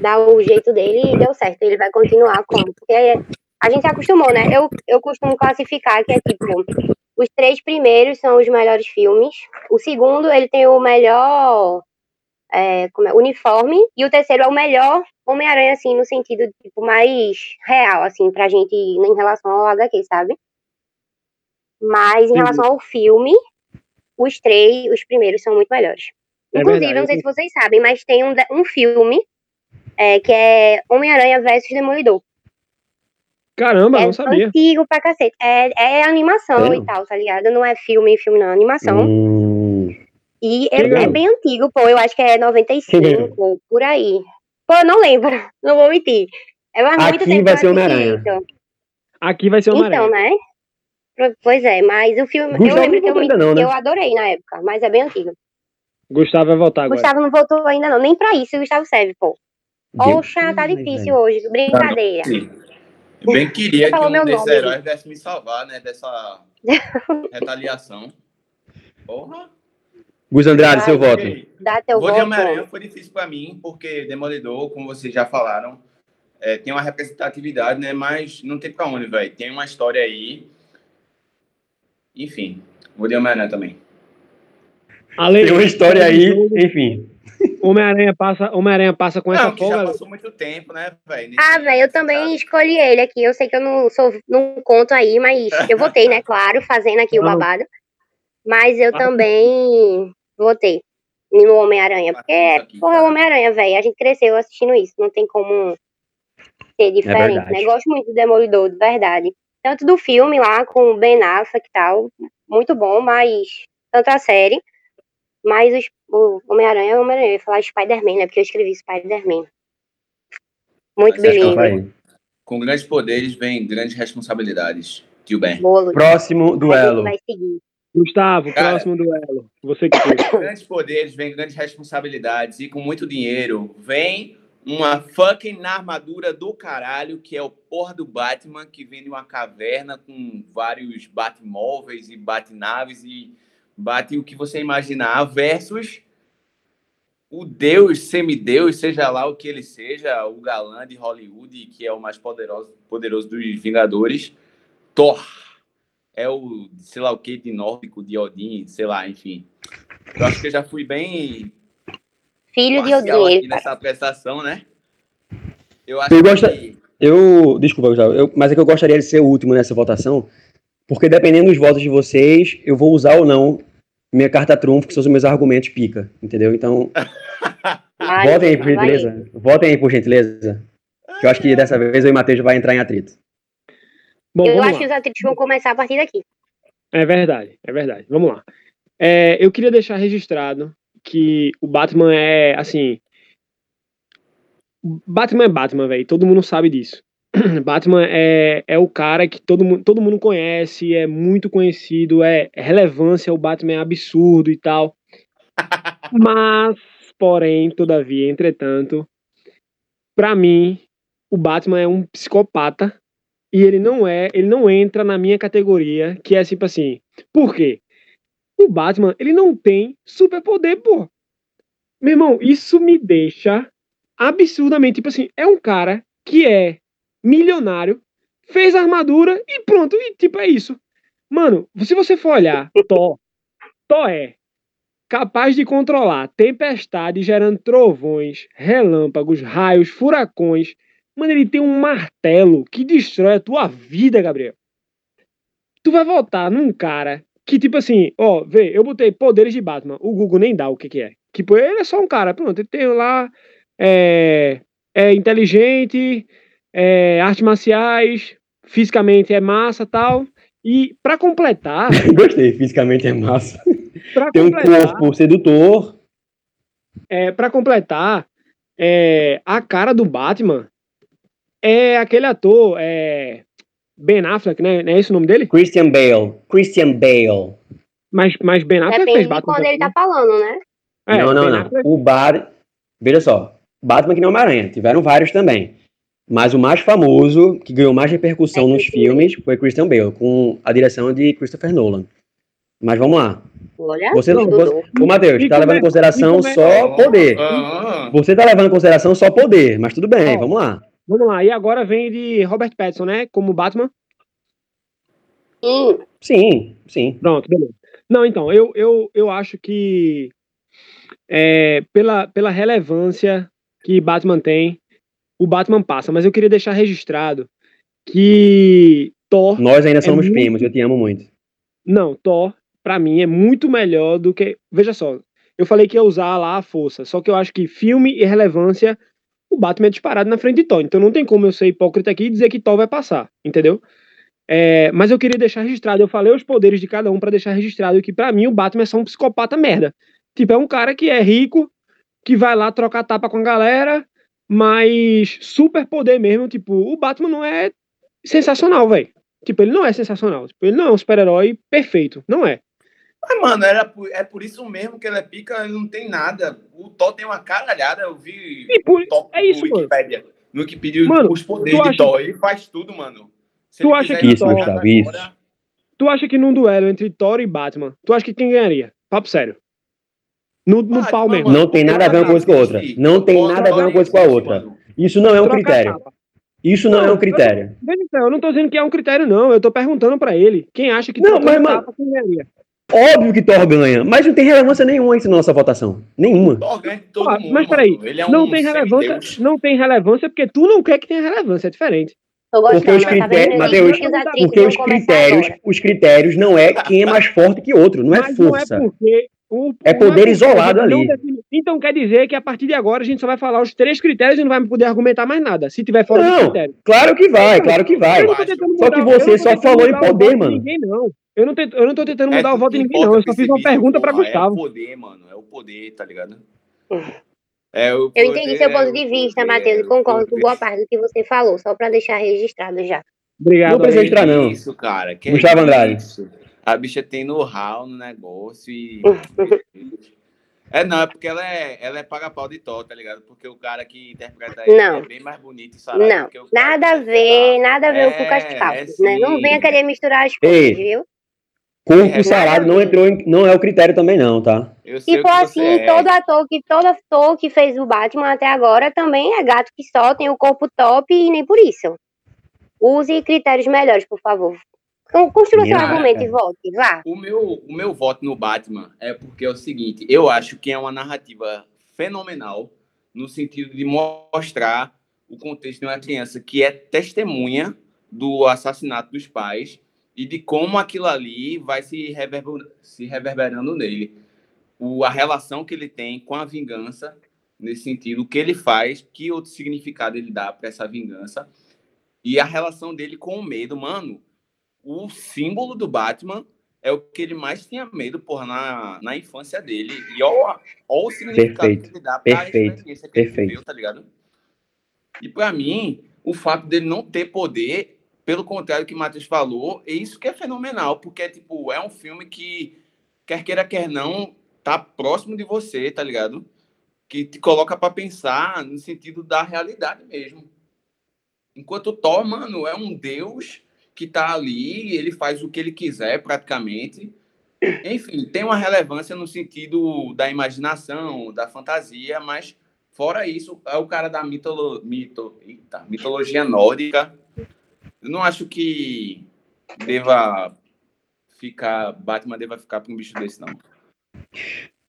dar o jeito dele e deu certo. Ele vai continuar como? Porque a gente se acostumou, né? Eu, eu costumo classificar que é tipo, os três primeiros são os melhores filmes. O segundo, ele tem o melhor é, como é, uniforme. E o terceiro é o melhor Homem-Aranha, assim, no sentido, tipo, mais real, assim, pra gente em relação ao HQ, sabe? Mas em relação ao filme, os três, os primeiros são muito melhores. É Inclusive, verdade, não sei se vocês sabem, mas tem um, um filme é, que é Homem-Aranha versus Demolidor. Caramba, é não sabia. antigo pra cacete. É, é animação e tal, tá ligado? Não é filme, filme não, é animação. hum, E é, é bem antigo, pô. Eu acho que é 95, por aí. Pô, eu não lembro, <laughs> não vou mentir. É muito Aqui tempo vai ser eu Homem-Aranha. Aqui vai ser o Homem-Aranha. Então, né? Pois é, mas o filme. Gustavo eu lembro que eu, ainda não, né? eu adorei na época, mas é bem antigo. Gustavo vai voltar agora. Gustavo não voltou ainda, não. Nem pra isso o Gustavo serve, pô. Poxa, tá difícil velho. hoje. Brincadeira. Sim. Bem queria que um meu desses nome, heróis desse me salvar, né? Dessa <laughs> retaliação. Porra. Gus Andrade, Ai, seu voto. Dá teu Vou de voto. Homem-Aranha foi difícil pra mim, porque Demolidor, como vocês já falaram, é, tem uma representatividade, né? Mas não tem pra onde, velho. Tem uma história aí. Enfim, vou de Homem-Aranha também. Ale, Tem uma história aí, <laughs> enfim. Homem-Aranha passa, Homem-Aranha passa com essa Não, já folga. passou muito tempo, né, velho? Ah, velho, eu também escolhi ele aqui. Eu sei que eu não sou, não conto aí, mas eu votei, né? <laughs> Claro, fazendo aqui o Não. babado. Mas eu Ah. também votei no Homem-Aranha. Porque, aqui, porra, é o. Homem-Aranha, velho. A gente cresceu assistindo isso. Não tem como ser diferente, verdade. né? Gosto muito do Demolidor, de verdade. Tanto do filme lá com o Ben Affleck e tal. Muito bom, mas. Tanto a série. Mas os- o Homem-Aranha é o Homem-Aranha. Eu ia falar Spider-Man, né? Porque eu escrevi Spider-Man. Muito. Vai. Com grandes poderes vem grandes responsabilidades. Tio Ben. Luiz. Próximo A gente duelo. vai seguir. Gustavo, Cara. próximo duelo. Você que. Com <coughs> grandes poderes vem grandes responsabilidades e com muito dinheiro vem uma fucking armadura do caralho, que é o porra do Batman, que vem de uma caverna com vários batmóveis e batnaves e bate o que você imaginar, versus o deus, semideus, seja lá o que ele seja, o galã de Hollywood, que é o mais poderoso, poderoso dos Vingadores, Thor. É o, sei lá o que, de nórdico, de Odin, sei lá, enfim. Eu acho que eu já fui bem Filho de Odin. aqui nessa apresentação, né? Eu acho Eu que gosto- Eu, desculpa, Gustavo, eu- mas é que eu gostaria de ser o último nessa votação, porque dependendo dos votos de vocês, eu vou usar ou não minha carta trunfo, que são os meus argumentos pica, entendeu? Então, Vai, <laughs> votem aí, por gentileza. Votem aí, por gentileza. Que eu acho que dessa vez eu e o Matheus vai entrar em atrito. Bom, Eu acho lá. que os atritos vão começar a partir daqui. É verdade, é verdade. Vamos lá. É, eu queria deixar registrado que o Batman é, assim. Batman é Batman, velho. Todo mundo sabe disso. <clears throat> Batman é, é o cara que todo mundo, todo mundo conhece, é muito conhecido, é, é relevância, o Batman é absurdo e tal. <laughs> Mas, porém, todavia, entretanto, pra mim, o Batman é um psicopata e ele não é, ele não entra na minha categoria, que é tipo assim. Por quê? O Batman, ele não tem superpoder, pô. Meu irmão, isso me deixa absurdamente, tipo assim, é um cara que é milionário, fez armadura e pronto, e tipo é isso. Mano, se você for olhar, Thor, Thor é capaz de controlar tempestade gerando trovões, relâmpagos, raios, furacões. Mano, ele tem um martelo que destrói a tua vida, Gabriel. Tu vai votar num cara que, tipo assim, ó, vê, eu botei poderes de Batman. O Google nem dá o que, que é. Tipo, ele é só um cara, pronto, ele tem lá. É, é inteligente, é, artes marciais, fisicamente é massa tal. E para completar. <laughs> Gostei, fisicamente é massa. Pra Tem um corpo sedutor. é, para completar, é, a cara do Batman é aquele ator, é, Ben Affleck, né? Não é esse o nome dele? Christian Bale. Christian Bale. Mas, mas Ben Affleck Depende fez de Batman. quando ele tá falando, né? É, não, não, Ben não. Affleck- O Bar. Veja só. Batman que não Homem-Aranha. Tiveram vários também. Mas o mais famoso, que ganhou mais repercussão É nos filmes, foi Christian Bale, com a direção de Christopher Nolan. Mas vamos lá. Olha, Você não. Você, ô, Matheus, E tá como levando é- em consideração é- só poder. Ah, ah. Você tá levando em consideração só poder, mas tudo bem, vamos lá. Vamos lá, e agora vem de Robert Pattinson, né? Como Batman. Sim, Sim, sim. Pronto, beleza. Não, então, eu, eu, eu acho que é, pela, pela relevância que Batman tem, o Batman passa, mas eu queria deixar registrado que Thor, Nós ainda somos muito- primos, eu te amo muito. não, Thor, pra mim, é muito melhor do que. Veja só, eu falei que ia usar lá a força, só que eu acho que filme e relevância, o Batman é disparado na frente de Thor, então não tem como eu ser hipócrita aqui e dizer que Thor vai passar, entendeu? É, mas eu queria deixar registrado, eu falei os poderes de cada um pra deixar registrado que pra mim o Batman é só um psicopata merda. Tipo, é um cara que é rico, que vai lá trocar tapa com a galera, mas super poder mesmo, tipo, o Batman não é sensacional, velho. Tipo, ele não é sensacional. Tipo, ele não é um super-herói perfeito. Não é. Mas, mano, era por- é por isso mesmo que ele é pica, ele não tem nada. O Thor tem uma caralhada, eu vi E por- o Thor é isso, no mano. Wikipedia. No que pediu Mano, os poderes tu de acha- Thor. Ele faz tudo, mano. Se Tu acha que Isso, pra Gustavo, agora, Tu acha que num duelo entre Thor e Batman, tu acha que quem ganharia? Papo sério. No, no Batman, pau mesmo. mano, Não tem nada a ver uma coisa com a outra. Não tem Thor- nada a ver Thor uma coisa com a outra. mano. Isso não é um critério. Isso não, Não, é um eu- critério. Só, eu não tô dizendo que é um critério, não. Eu tô perguntando pra ele. Quem acha que Não, mas, mano- tapa, quem ganharia? Óbvio que Thor ganha, mas não tem relevância nenhuma isso na nossa votação. Nenhuma. Thor ganha todo Ah, mundo, mas peraí, é não um tem relevância, não tem relevância porque tu não quer que tenha relevância, é diferente. Porque os tá critérios, Mateus, porque os critérios, agora. os critérios não é quem é mais forte que outro, não é Mas força. não é porque o, É poder isolado ali. define- Então quer dizer que a partir de agora a gente só vai falar os três critérios e não vai poder argumentar mais nada. Se tiver fora dos Não, critérios. claro que vai, claro que vai. Só que você só falou em o poder, mano. Ninguém, não. Eu não, tô, eu não tô tentando É mudar o tudo voto de ninguém, não. Eu só fiz uma pergunta pra porra, Gustavo. É o poder, mano. É o poder, tá ligado? É o Eu entendi poder, seu é ponto o de vista, poder, Matheus, é e o concordo com poder. boa parte do que você falou, só pra deixar registrado já. Obrigado. Não precisa entrar, não. Isso, cara. Que Gustavo é Andrade. Isso. A bicha tem know-how no negócio e. <laughs> É, não, é porque ela é, ela é paga-pau de Thor, tá ligado? Porque o cara que interpreta ele Não. é bem mais bonito e sarado Não, do que o cara nada a ver, nada a ver É, com o Cascalho, é né? Não venha querer misturar as coisas, Ei. viu? Corpo É, sarado não entrou em, não é o critério também não, tá? Eu sei Se o for que você assim, é. todo ator que todo ator que fez o Batman até agora também é gato que só tem o corpo top e nem por isso. Use critérios melhores, por favor. Con- Construa seu argumento e volte, vá. O meu, o meu voto no Batman é porque é o seguinte, eu acho que é uma narrativa fenomenal no sentido de mostrar o contexto de uma criança que é testemunha do assassinato dos pais e de como aquilo ali vai se, reverber, se reverberando nele. O, a relação que ele tem com a vingança, nesse sentido, o que ele faz, que outro significado ele dá para essa vingança, e a relação dele com o medo, mano. O símbolo do Batman é o que ele mais tinha medo, porra, na, na infância dele. E olha o significado Perfeito, que ele dá pra perfeito, experiência que ele perfeito. viveu, tá ligado? E pra mim, o fato dele não ter poder, pelo contrário do que o Matheus falou, é isso que é fenomenal, porque tipo, é um filme que, quer queira, quer não, tá próximo de você, tá ligado? Que te coloca pra pensar no sentido da realidade mesmo. Enquanto o Thor, mano, é um deus que tá ali, ele faz o que ele quiser praticamente. Enfim, tem uma relevância no sentido da imaginação, da fantasia, mas fora isso, é o cara da mitolo, mito, eita, mitologia nórdica. Eu não acho que deva ficar, Batman deva ficar para um bicho desse, não.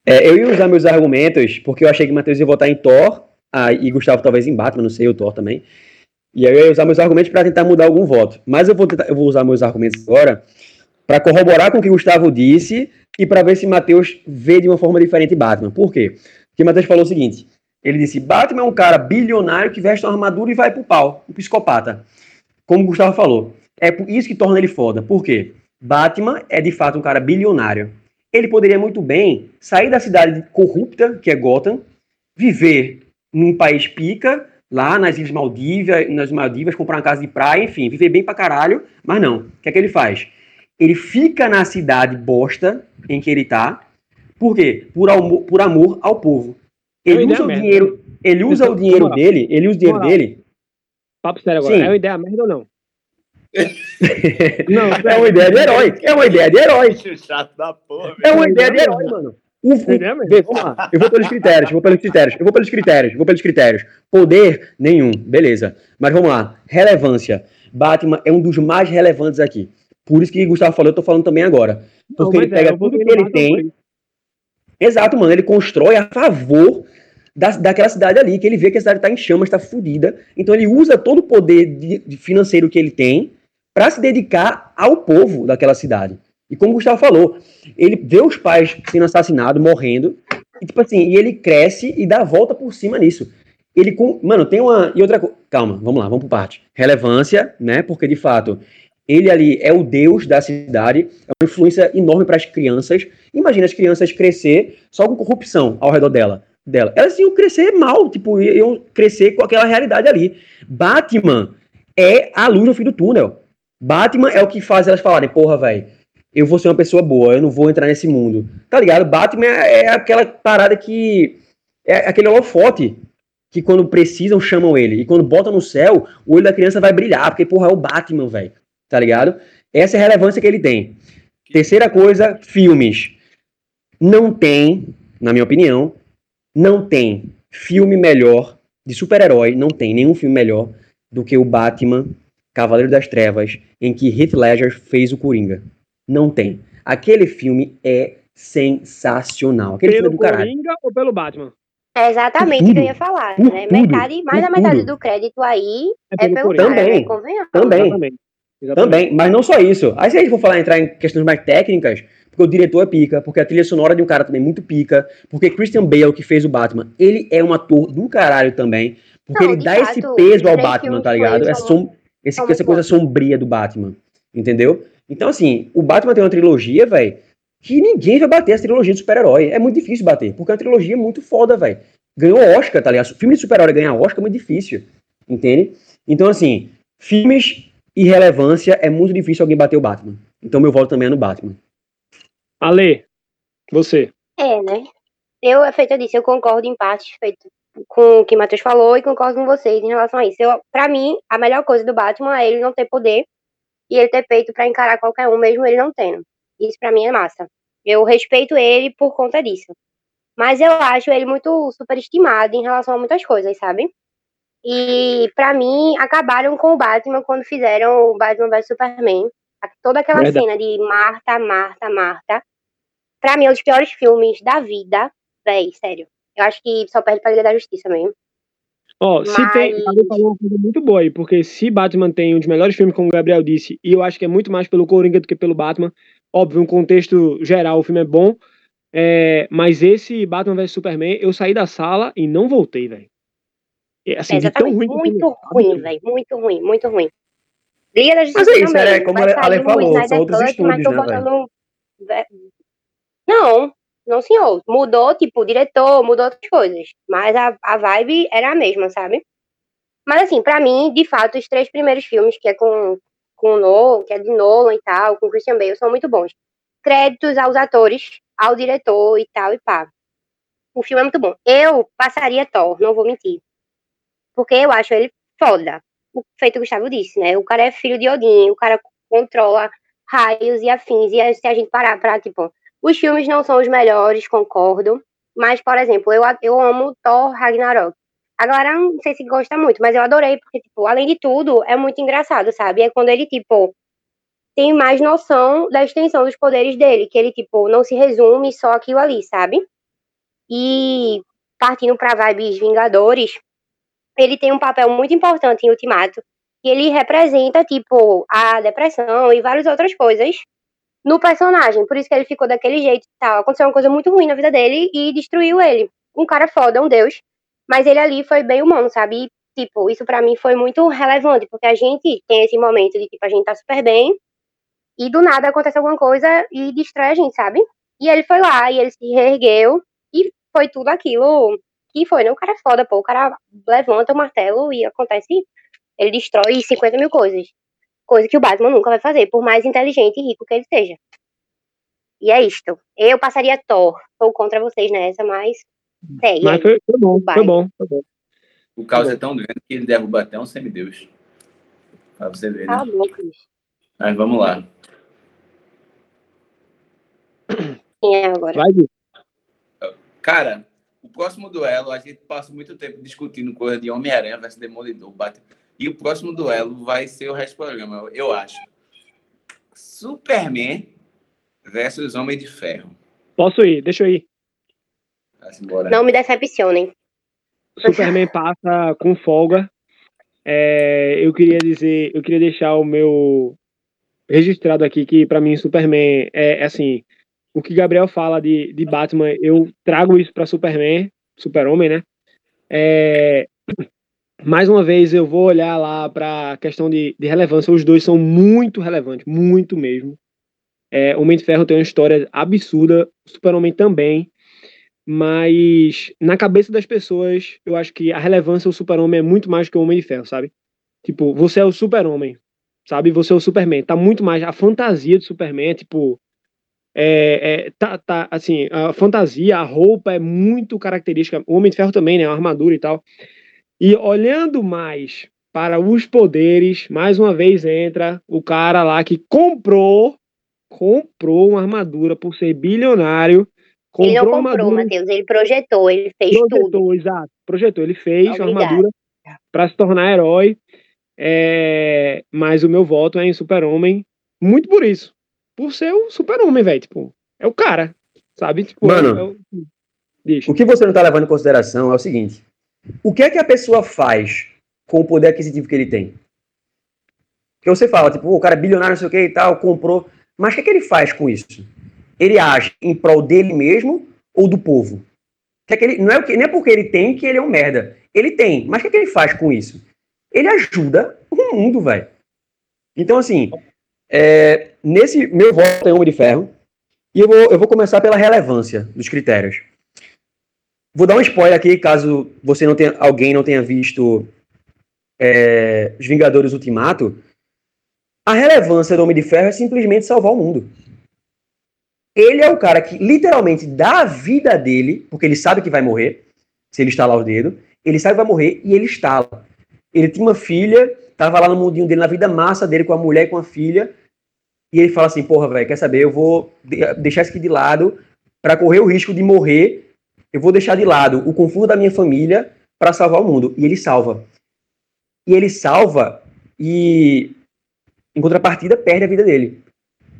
É, eu ia usar meus argumentos, porque eu achei que Matheus ia votar em Thor, ah, e Gustavo talvez em Batman, não sei, o Thor também. E aí eu ia usar meus argumentos para tentar mudar algum voto. Mas eu vou, tentar, eu vou usar meus argumentos agora para corroborar com o que Gustavo disse e para ver se Matheus vê de uma forma diferente Batman. Por quê? Porque Matheus falou o seguinte: ele disse, Batman é um cara bilionário que veste uma armadura e vai pro pau, um psicopata. Como o Gustavo falou. É isso que torna ele foda. Por quê? Batman é de fato um cara bilionário ele poderia muito bem sair da cidade corrupta, que é Gotham, viver num país pica, lá nas Ilhas Maldivas, nas Maldivas, comprar uma casa de praia, enfim, viver bem pra caralho, mas não. O que é que ele faz? Ele fica na cidade bosta em que ele tá. Por quê? Por amor, por amor ao povo. Ele usa o merda. dinheiro, ele usa o dinheiro dele, ele usa o dinheiro dele. Papo sério agora, Sim. é uma ideia merda ou não? <laughs> Não, é uma ideia de herói. É uma ideia de herói. Chato da porra, é uma ideia de herói, mano. O, vamos lá. Eu vou pelos critérios, vou pelos critérios, eu vou pelos critérios, vou pelos critérios. Poder, nenhum, beleza. Mas vamos lá. Relevância. Batman é um dos mais relevantes aqui. Por isso que Gustavo falou, eu tô falando também agora. Porque Não, ele pega é, tudo que ele tem. Exato, mano. Ele constrói a favor da, daquela cidade ali, que ele vê que a cidade tá em chamas, tá fodida. Então ele usa todo o poder de, de financeiro que ele tem para se dedicar ao povo daquela cidade. E como o Gustavo falou, ele vê os pais sendo assassinados, morrendo, e tipo assim, e ele cresce e dá a volta por cima nisso. Ele com, mano, tem uma e outra coisa, calma, vamos lá, vamos por parte. Relevância, né? Porque de fato, ele ali é o deus da cidade, é uma influência enorme para as crianças. Imagina as crianças crescer só com corrupção ao redor dela, dela. Elas iam crescer mal, tipo, iam crescer com aquela realidade ali. Batman é a luz no fim do túnel. Batman é o que faz elas falarem, porra, velho, eu vou ser uma pessoa boa, eu não vou entrar nesse mundo. Tá ligado? Batman é, é aquela parada que. É aquele holofote que quando precisam chamam ele. E quando botam no céu, o olho da criança vai brilhar, porque, porra, é o Batman, velho. Tá ligado? Essa é a relevância que ele tem. Terceira coisa, filmes. Não tem, na minha opinião, não tem filme melhor de super-herói, não tem nenhum filme melhor do que o Batman Cavaleiro das Trevas, em que Heath Ledger fez o Coringa. Não tem. Aquele filme é sensacional. Aquele pelo filme é do caralho. Coringa ou pelo Batman? É exatamente o que eu ia falar. Né? Metade, mais da metade do crédito aí é, é pelo, pelo Também. Cara, né? Também. Exatamente. Também, mas não só isso. Aí se a gente for falar entrar em questões mais técnicas, porque o diretor é pica, porque a trilha sonora de um cara também é muito pica, porque Christian Bale, que fez o Batman, ele é um ator do caralho também, porque não, ele dá fato, esse peso ao Batman, tá ligado? É som, esse, essa coisa sombria do Batman. Entendeu? Então, assim, o Batman tem uma trilogia, velho, que ninguém vai bater essa trilogia de super-herói. É muito difícil bater, porque é uma trilogia muito foda, velho. Ganhou Oscar, tá ligado? Filme de super-herói ganhar Oscar é muito difícil. Entende? Então, assim, filmes e relevância é muito difícil alguém bater o Batman. Então, meu voto também é no Batman. Ale, você. É, né? Eu, é feito disso, eu concordo em parte, feito com o que o Matheus falou e concordo com vocês em relação a isso. Eu, pra mim, a melhor coisa do Batman é ele não ter poder e ele ter peito para encarar qualquer um, mesmo ele não tendo. Isso para mim é massa. Eu respeito ele por conta disso. Mas eu acho ele muito superestimado em relação a muitas coisas, sabe? E para mim, acabaram com o Batman quando fizeram o Batman vs Superman. Toda aquela Verdade. cena de Marta, Marta, Marta. Pra mim, é um dos piores filmes da vida. Véi, sério. Eu acho que só perde pra Liga da Justiça mesmo. Ó, oh, se tem. Falou uma coisa muito boa aí, porque se Batman tem um dos melhores filmes, como o Gabriel disse, e eu acho que é muito mais pelo Coringa do que pelo Batman. Óbvio, um contexto geral, o filme é bom. É, mas esse Batman vs Superman, eu saí da sala e não voltei, velho. É, assim, é tão ruim muito ruim, velho. Muito ruim, muito ruim. Liga da Justiça. Mas é isso, também, é como a Ale falou, são outros estúdios, né, botando... Não, não, senhor. Mudou, tipo, diretor, mudou outras coisas. Mas a, a vibe era a mesma, sabe? Mas, assim, para mim, de fato, os três primeiros filmes, que é com, com o Nolan, que é de Nolan e tal, com Christian Bale, são muito bons. Créditos aos atores, ao diretor e tal, e pá. O filme é muito bom. Eu passaria Thor, não vou mentir. Porque eu acho ele foda. o feito o Gustavo disse, né? O cara é filho de Odin, o cara controla raios e afins. E se a gente parar pra, tipo, os filmes não são os melhores, concordo. Mas, por exemplo, eu, eu amo Thor Ragnarok. A galera não sei se gosta muito, mas eu adorei, porque, tipo, além de tudo, é muito engraçado, sabe? É quando ele, tipo, tem mais noção da extensão dos poderes dele, que ele, tipo, não se resume só aquilo ali, sabe? E partindo pra vibes Vingadores, ele tem um papel muito importante em Ultimato, e ele representa, tipo, a depressão e várias outras coisas no personagem. Por isso que ele ficou daquele jeito e tal. Aconteceu uma coisa muito ruim na vida dele e destruiu ele. Um cara foda, um deus. Mas ele ali foi bem humano, sabe? E, tipo, isso para mim foi muito relevante, porque a gente tem esse momento de, tipo, a gente tá super bem e do nada acontece alguma coisa e destrói a gente, sabe? E ele foi lá e ele se reergueu e foi tudo aquilo que foi, né? O cara é foda, pô. O cara levanta o martelo e acontece. Ele destrói 50 mil coisas. Coisa que o Batman nunca vai fazer, por mais inteligente e rico que ele seja. E é isto. Eu passaria Thor. Tô contra vocês nessa, mas segue. Mas foi, foi bom, foi bom, foi bom. O caos é tão grande que ele derruba até um semideus. Pra você ver, né? Tá bom, Cris. Mas vamos lá. Quem é agora? Vai. Cara, o próximo duelo, a gente passa muito tempo discutindo coisa de Homem-Aranha versus Demolidor. Bate... E o próximo duelo vai ser o resto do programa, eu- acho. Superman versus Homem de Ferro. Posso ir, deixa eu ir. Não me decepcionem. Superman <laughs> passa com folga. É, eu queria dizer, eu queria deixar o meu registrado aqui que pra mim Superman é, é assim, o que Gabriel fala de, de Batman, eu trago isso pra Superman, Super-Homem, né? É, mais uma vez eu vou olhar lá pra questão de, de relevância, os dois são muito relevantes, muito mesmo. É, Homem de Ferro tem uma história absurda, Super-Homem também. Mas na cabeça das pessoas, eu acho que a relevância do super-homem é muito mais que o Homem de Ferro, sabe? Tipo, você é o super-homem, sabe? Você é o Superman. Tá muito mais. A fantasia do Superman, tipo. É, é, tá, tá, assim, a fantasia, a roupa é muito característica. O Homem de Ferro também, né? A armadura e tal. E olhando mais para os poderes, mais uma vez entra o cara lá que comprou, comprou uma armadura por ser bilionário. Ele não Comprou comprou, armadura, Matheus. Ele projetou, ele fez tudo. projetou, exato. Projetou, ele fez a Obrigada. armadura para se tornar herói. É, mas o meu voto é em Super-Homem, muito por isso. Por ser o Super-Homem, velho. Tipo, é o cara, sabe? Tipo, Mano, é, é o... Deixa. O que você não está levando em consideração é o seguinte: o que é que a pessoa faz com o poder aquisitivo que ele tem? Porque você fala, tipo, "Pô, o cara é bilionário, não sei o que e tal, comprou. Mas o que é que ele faz com isso? Ele age em prol dele mesmo ou do povo? Que é que ele, não, é o que, não é porque ele tem que ele é um merda. Ele tem, mas o que é que ele faz com isso? Ele ajuda o mundo, velho. Então, assim, é, nesse meu voto é Homem de Ferro, e eu vou, eu vou começar pela relevância dos critérios. Vou dar um spoiler aqui, caso você não tenha, alguém não tenha visto é, Os Vingadores Ultimato. A relevância do Homem de Ferro é simplesmente salvar o mundo. Ele é o cara que literalmente dá a vida dele, porque ele sabe que vai morrer, se ele estalar o dedo, ele sabe que vai morrer e ele estala. Ele tinha uma filha, tava lá no mundinho dele, na vida massa dele, com a mulher e com a filha, e ele fala assim, porra, velho, quer saber, eu vou de- deixar isso aqui de lado para correr o risco de morrer eu vou deixar de lado o conforto da minha família para salvar o mundo. E ele salva. E ele salva e, em contrapartida, perde a vida dele.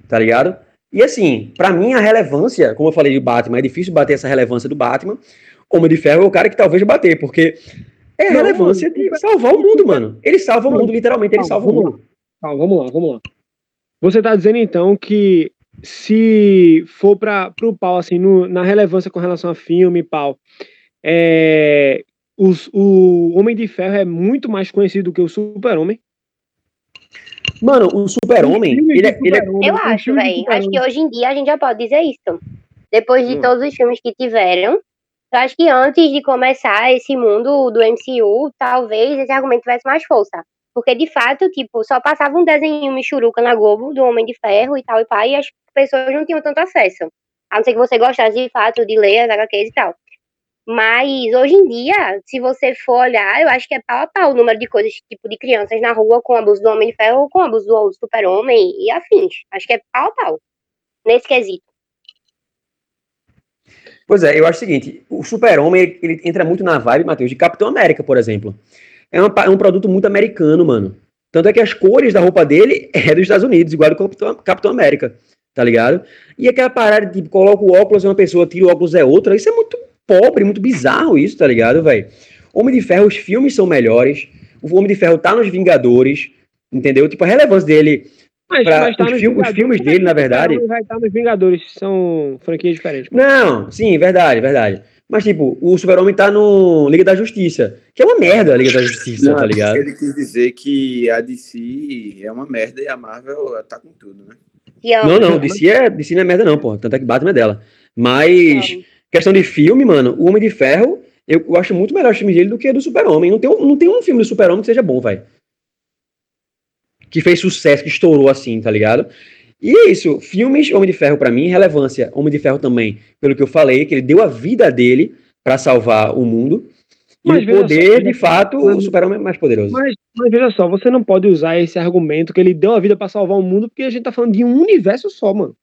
Tá ligado? E assim, pra mim a relevância, como eu falei de Batman, é difícil bater essa relevância do Batman. Homem de Ferro é o cara que talvez bater, porque é a Não, relevância mano, de salvar o mundo, mano. Ele salva o mundo, literalmente, ele salva o mundo. Calma, vamos lá, vamos lá. Você tá dizendo então que se for para o pau, assim, no- na relevância com relação a filme e pau, é, os- o Homem de Ferro é muito mais conhecido do que o Super-Homem. Mano, o super-homem, ele, é- ele é Eu acho, velho. Acho que hoje em dia a gente já pode dizer isso. Depois de Hum. todos os filmes que tiveram, eu acho que antes de começar esse mundo do MCU, talvez esse argumento tivesse mais força. Porque, de fato, tipo, só passava um desenho Michuruca na Globo, do Homem de Ferro e tal e pá, e as pessoas não tinham tanto acesso. A não ser que você gostasse, de fato, de ler as HQs e tal. Mas hoje em dia, se você for olhar, eu acho que é pau a pau o número de coisas, tipo, de crianças na rua com abuso do Homem de Ferro ou com abuso do Super-Homem e afins. Acho que é pau a pau. Nesse quesito. Pois é, eu acho o seguinte: o Super-Homem ele entra muito na vibe, Matheus, de Capitão América, por exemplo. É, uma é um produto muito americano, mano. Tanto é que as cores da roupa dele <laughs> é dos Estados Unidos, igual do Capitão, Capitão América, tá ligado? E aquela parada de tipo, coloca o óculos é uma pessoa, tira o óculos é outra. Isso é muito pobre, muito bizarro isso, tá ligado, velho? Homem de Ferro, os filmes são melhores. O Homem de Ferro tá nos Vingadores, entendeu? Tipo, a relevância dele Mas, mas tá os nos fil- os filmes dele, na verdade- Vai estar nos Vingadores, são franquias diferentes. Não, sim, verdade, verdade. Mas, tipo, o Super-Homem tá no Liga da Justiça, que é uma merda a Liga da Justiça, Não, tá ligado? Ele quis dizer que a DC é uma merda e a Marvel tá com tudo, né? Não, não, DC, é, DC não é merda não, pô. Tanto é que Batman é dela. Mas, questão de filme, mano, o Homem de Ferro, eu, eu acho muito melhor os filmes dele do que do Super-Homem. Não tem, um- não tem um filme do Super-Homem que seja bom, velho. Que fez sucesso, que estourou assim, tá ligado? E é isso, filmes Homem de Ferro pra mim, relevância. Homem de Ferro também, pelo que eu falei, que ele deu a vida dele pra salvar o mundo. E Mas o veja só, poder, veja de só, fato, mas- o Super-Homem é mais poderoso. Mas, mas veja só, você não pode usar esse argumento que ele deu a vida pra salvar o mundo, porque a gente tá falando de um universo só, mano.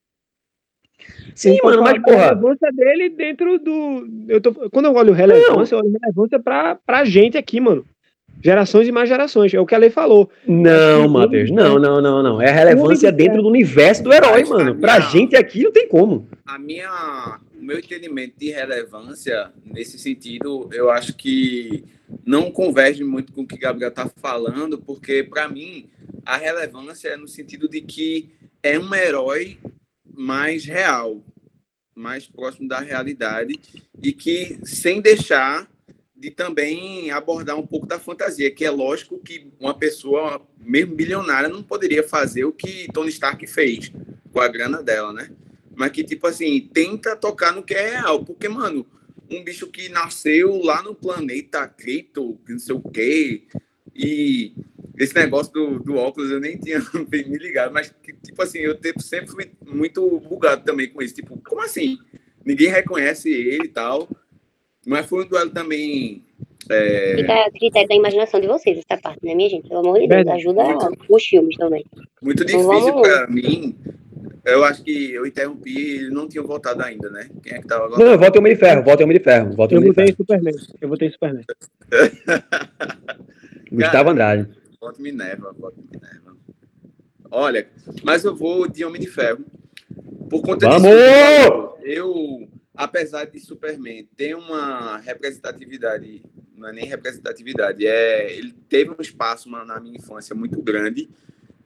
Sim, mano, mas porra. relevância dele dentro do. Eu tô, quando eu olho relevância, eu olho relevância pra, pra gente aqui, mano. Gerações e mais gerações. É o que a lei falou. Não, Matheus, não, não, não, não. É a relevância dentro do universo do herói, mano. a Pra minha- gente aqui não tem como. A minha, o meu entendimento de relevância nesse sentido, eu acho que não converge muito com o que Gabriel tá falando, porque para mim a relevância é no sentido de que é um herói mais real, mais próximo da realidade e que sem deixar de também abordar um pouco da fantasia, que é lógico que uma pessoa mesmo bilionária não poderia fazer o que Tony Stark fez com a grana dela, né? Mas que, tipo assim, tenta tocar no que é real. Porque, mano, um bicho que nasceu lá no planeta Krypto, não sei o quê, e esse negócio do, do óculos eu nem tinha <laughs> me ligado, mas, que, tipo assim, eu sempre fui muito bugado também com isso. Tipo, como assim? Ninguém reconhece ele e tal. Mas foi um duelo também. é, Fica a critério da imaginação de vocês, essa parte, né, minha gente? Pelo amor de Deus, ajuda os filmes também. muito Então difícil vamos- para mim. Eu acho que eu interrompi e ele não tinha voltado ainda, né? Quem é que tava Não, volta em Homem de Ferro, volta em Homem de Ferro, volta em Eu Homem de botei Ferro. Superman. Eu botei Superman. <laughs> Gustavo Andrade. Voto Minerva, voto Minerva. Olha, mas eu vou de Homem de Ferro. Por conta Vamos! disso, eu, apesar de Superman ter uma representatividade, não é nem representatividade, é, ele teve um espaço na- na minha infância muito grande.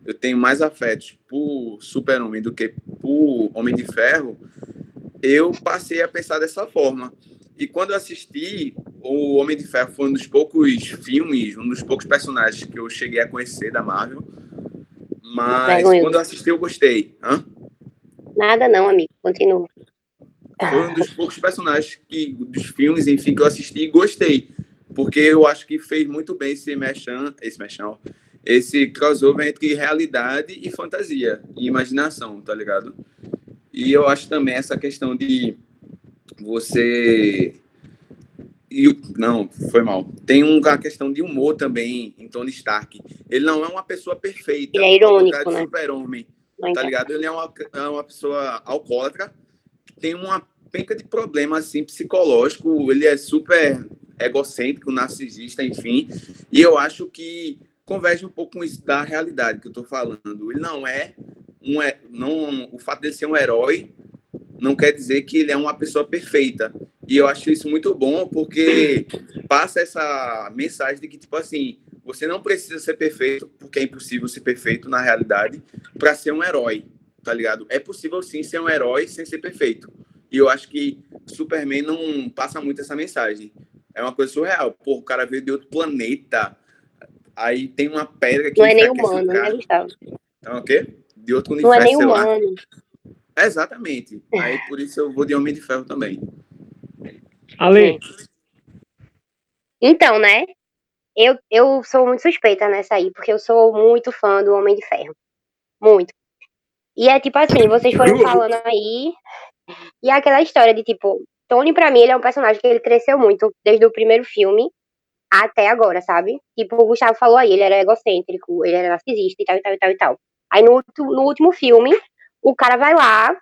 Eu tenho mais afetos por Super-Homem do que por Homem de Ferro. Eu passei a pensar dessa forma. E quando eu assisti, o Homem de Ferro foi um dos poucos filmes, um dos poucos personagens que eu cheguei a conhecer da Marvel. Mas quando eu assisti, eu gostei. Hã? Nada não, amigo. Continua. Foi um dos poucos personagens que, dos filmes, enfim, que eu assisti e gostei. Porque eu acho que fez muito bem esse mechan, esse mechan, esse crossover entre realidade e fantasia, e imaginação, tá ligado? E eu acho também essa questão de você. E não, foi mal. Tem uma questão de humor também em Tony Stark. Ele não é uma pessoa perfeita. Ele é irônico, contrário de né? Super-Homem tá entendo. ligado? Ele é uma, é uma pessoa alcoólatra, tem uma penca de problema assim psicológico, ele é super egocêntrico, narcisista, enfim. E eu acho que converge um pouco com isso da realidade que eu tô falando. Ele não é um não o fato dele ser um herói não quer dizer que ele é uma pessoa perfeita. E eu acho isso muito bom porque passa essa mensagem de que tipo assim, você não precisa ser perfeito, porque é impossível ser perfeito na realidade para ser um herói, tá ligado? É possível sim ser um herói sem ser perfeito. E eu acho que Superman não passa muito essa mensagem. É uma coisa surreal. Pô, o cara veio de outro planeta. Aí tem uma pedra que Não é nem humano, né. Gustavo? Então, o quê? De outro Não é universo, nem humano. Exatamente. Aí por isso eu vou de Homem de Ferro também. Ale, Então, né? Eu, eu sou muito suspeita nessa aí, porque eu sou muito fã do Homem de Ferro. Muito. E é tipo assim, vocês foram falando aí, e é aquela história de tipo, Tony, pra mim, ele é um personagem que ele cresceu muito desde o primeiro filme até agora, sabe? Tipo, o Gustavo falou aí, ele era egocêntrico, ele era narcisista e tal, e tal, e tal, e tal. Aí no, no último filme, o cara vai lá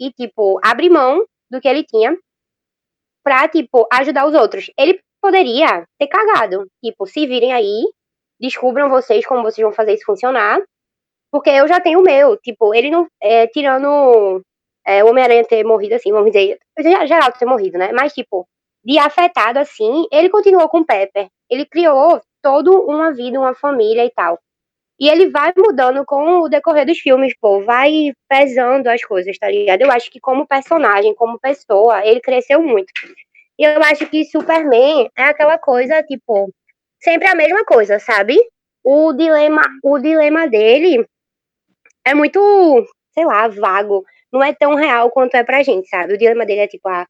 e, tipo, abre mão do que ele tinha pra, tipo, ajudar os outros. Ele poderia ter cagado. Tipo, se virem aí, descubram vocês como vocês vão fazer isso funcionar. Porque eu já tenho o meu. Tipo, ele não. É, tirando é, o Homem-Aranha ter morrido assim, vamos dizer. Geraldo ter morrido, né? Mas, tipo, de afetado assim, ele continuou com o Pepper. Ele criou toda uma vida, uma família e tal. E ele vai mudando com o decorrer dos filmes, pô, vai pesando as coisas, tá ligado? Eu acho que como personagem, como pessoa, ele cresceu muito. E eu acho que Superman é aquela coisa, tipo, sempre a mesma coisa, sabe? O dilema, o dilema dele é muito, sei lá, vago. Não é tão real quanto é pra gente, sabe? O dilema dele é tipo, ah,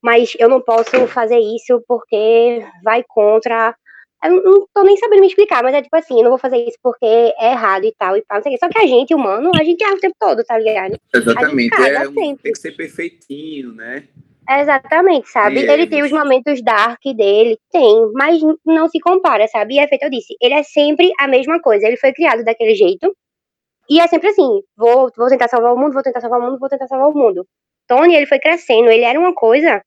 mas eu não posso fazer isso porque vai contra. Eu não tô nem sabendo me explicar, mas é tipo assim, eu não vou fazer isso porque é errado e tal e tal, não sei o quê. Só que a gente, humano, a gente erra o tempo todo, tá ligado? Exatamente. É um- tem que ser perfeitinho, né? Exatamente, sabe? Ele é tem os momentos dark dele, tem, mas não se compara, sabe? E é feito, eu disse, ele é sempre a mesma coisa. Ele foi criado daquele jeito. E é sempre assim: vou, vou tentar salvar o mundo, vou tentar salvar o mundo, vou tentar salvar o mundo. Tony, ele foi crescendo, ele era uma coisa.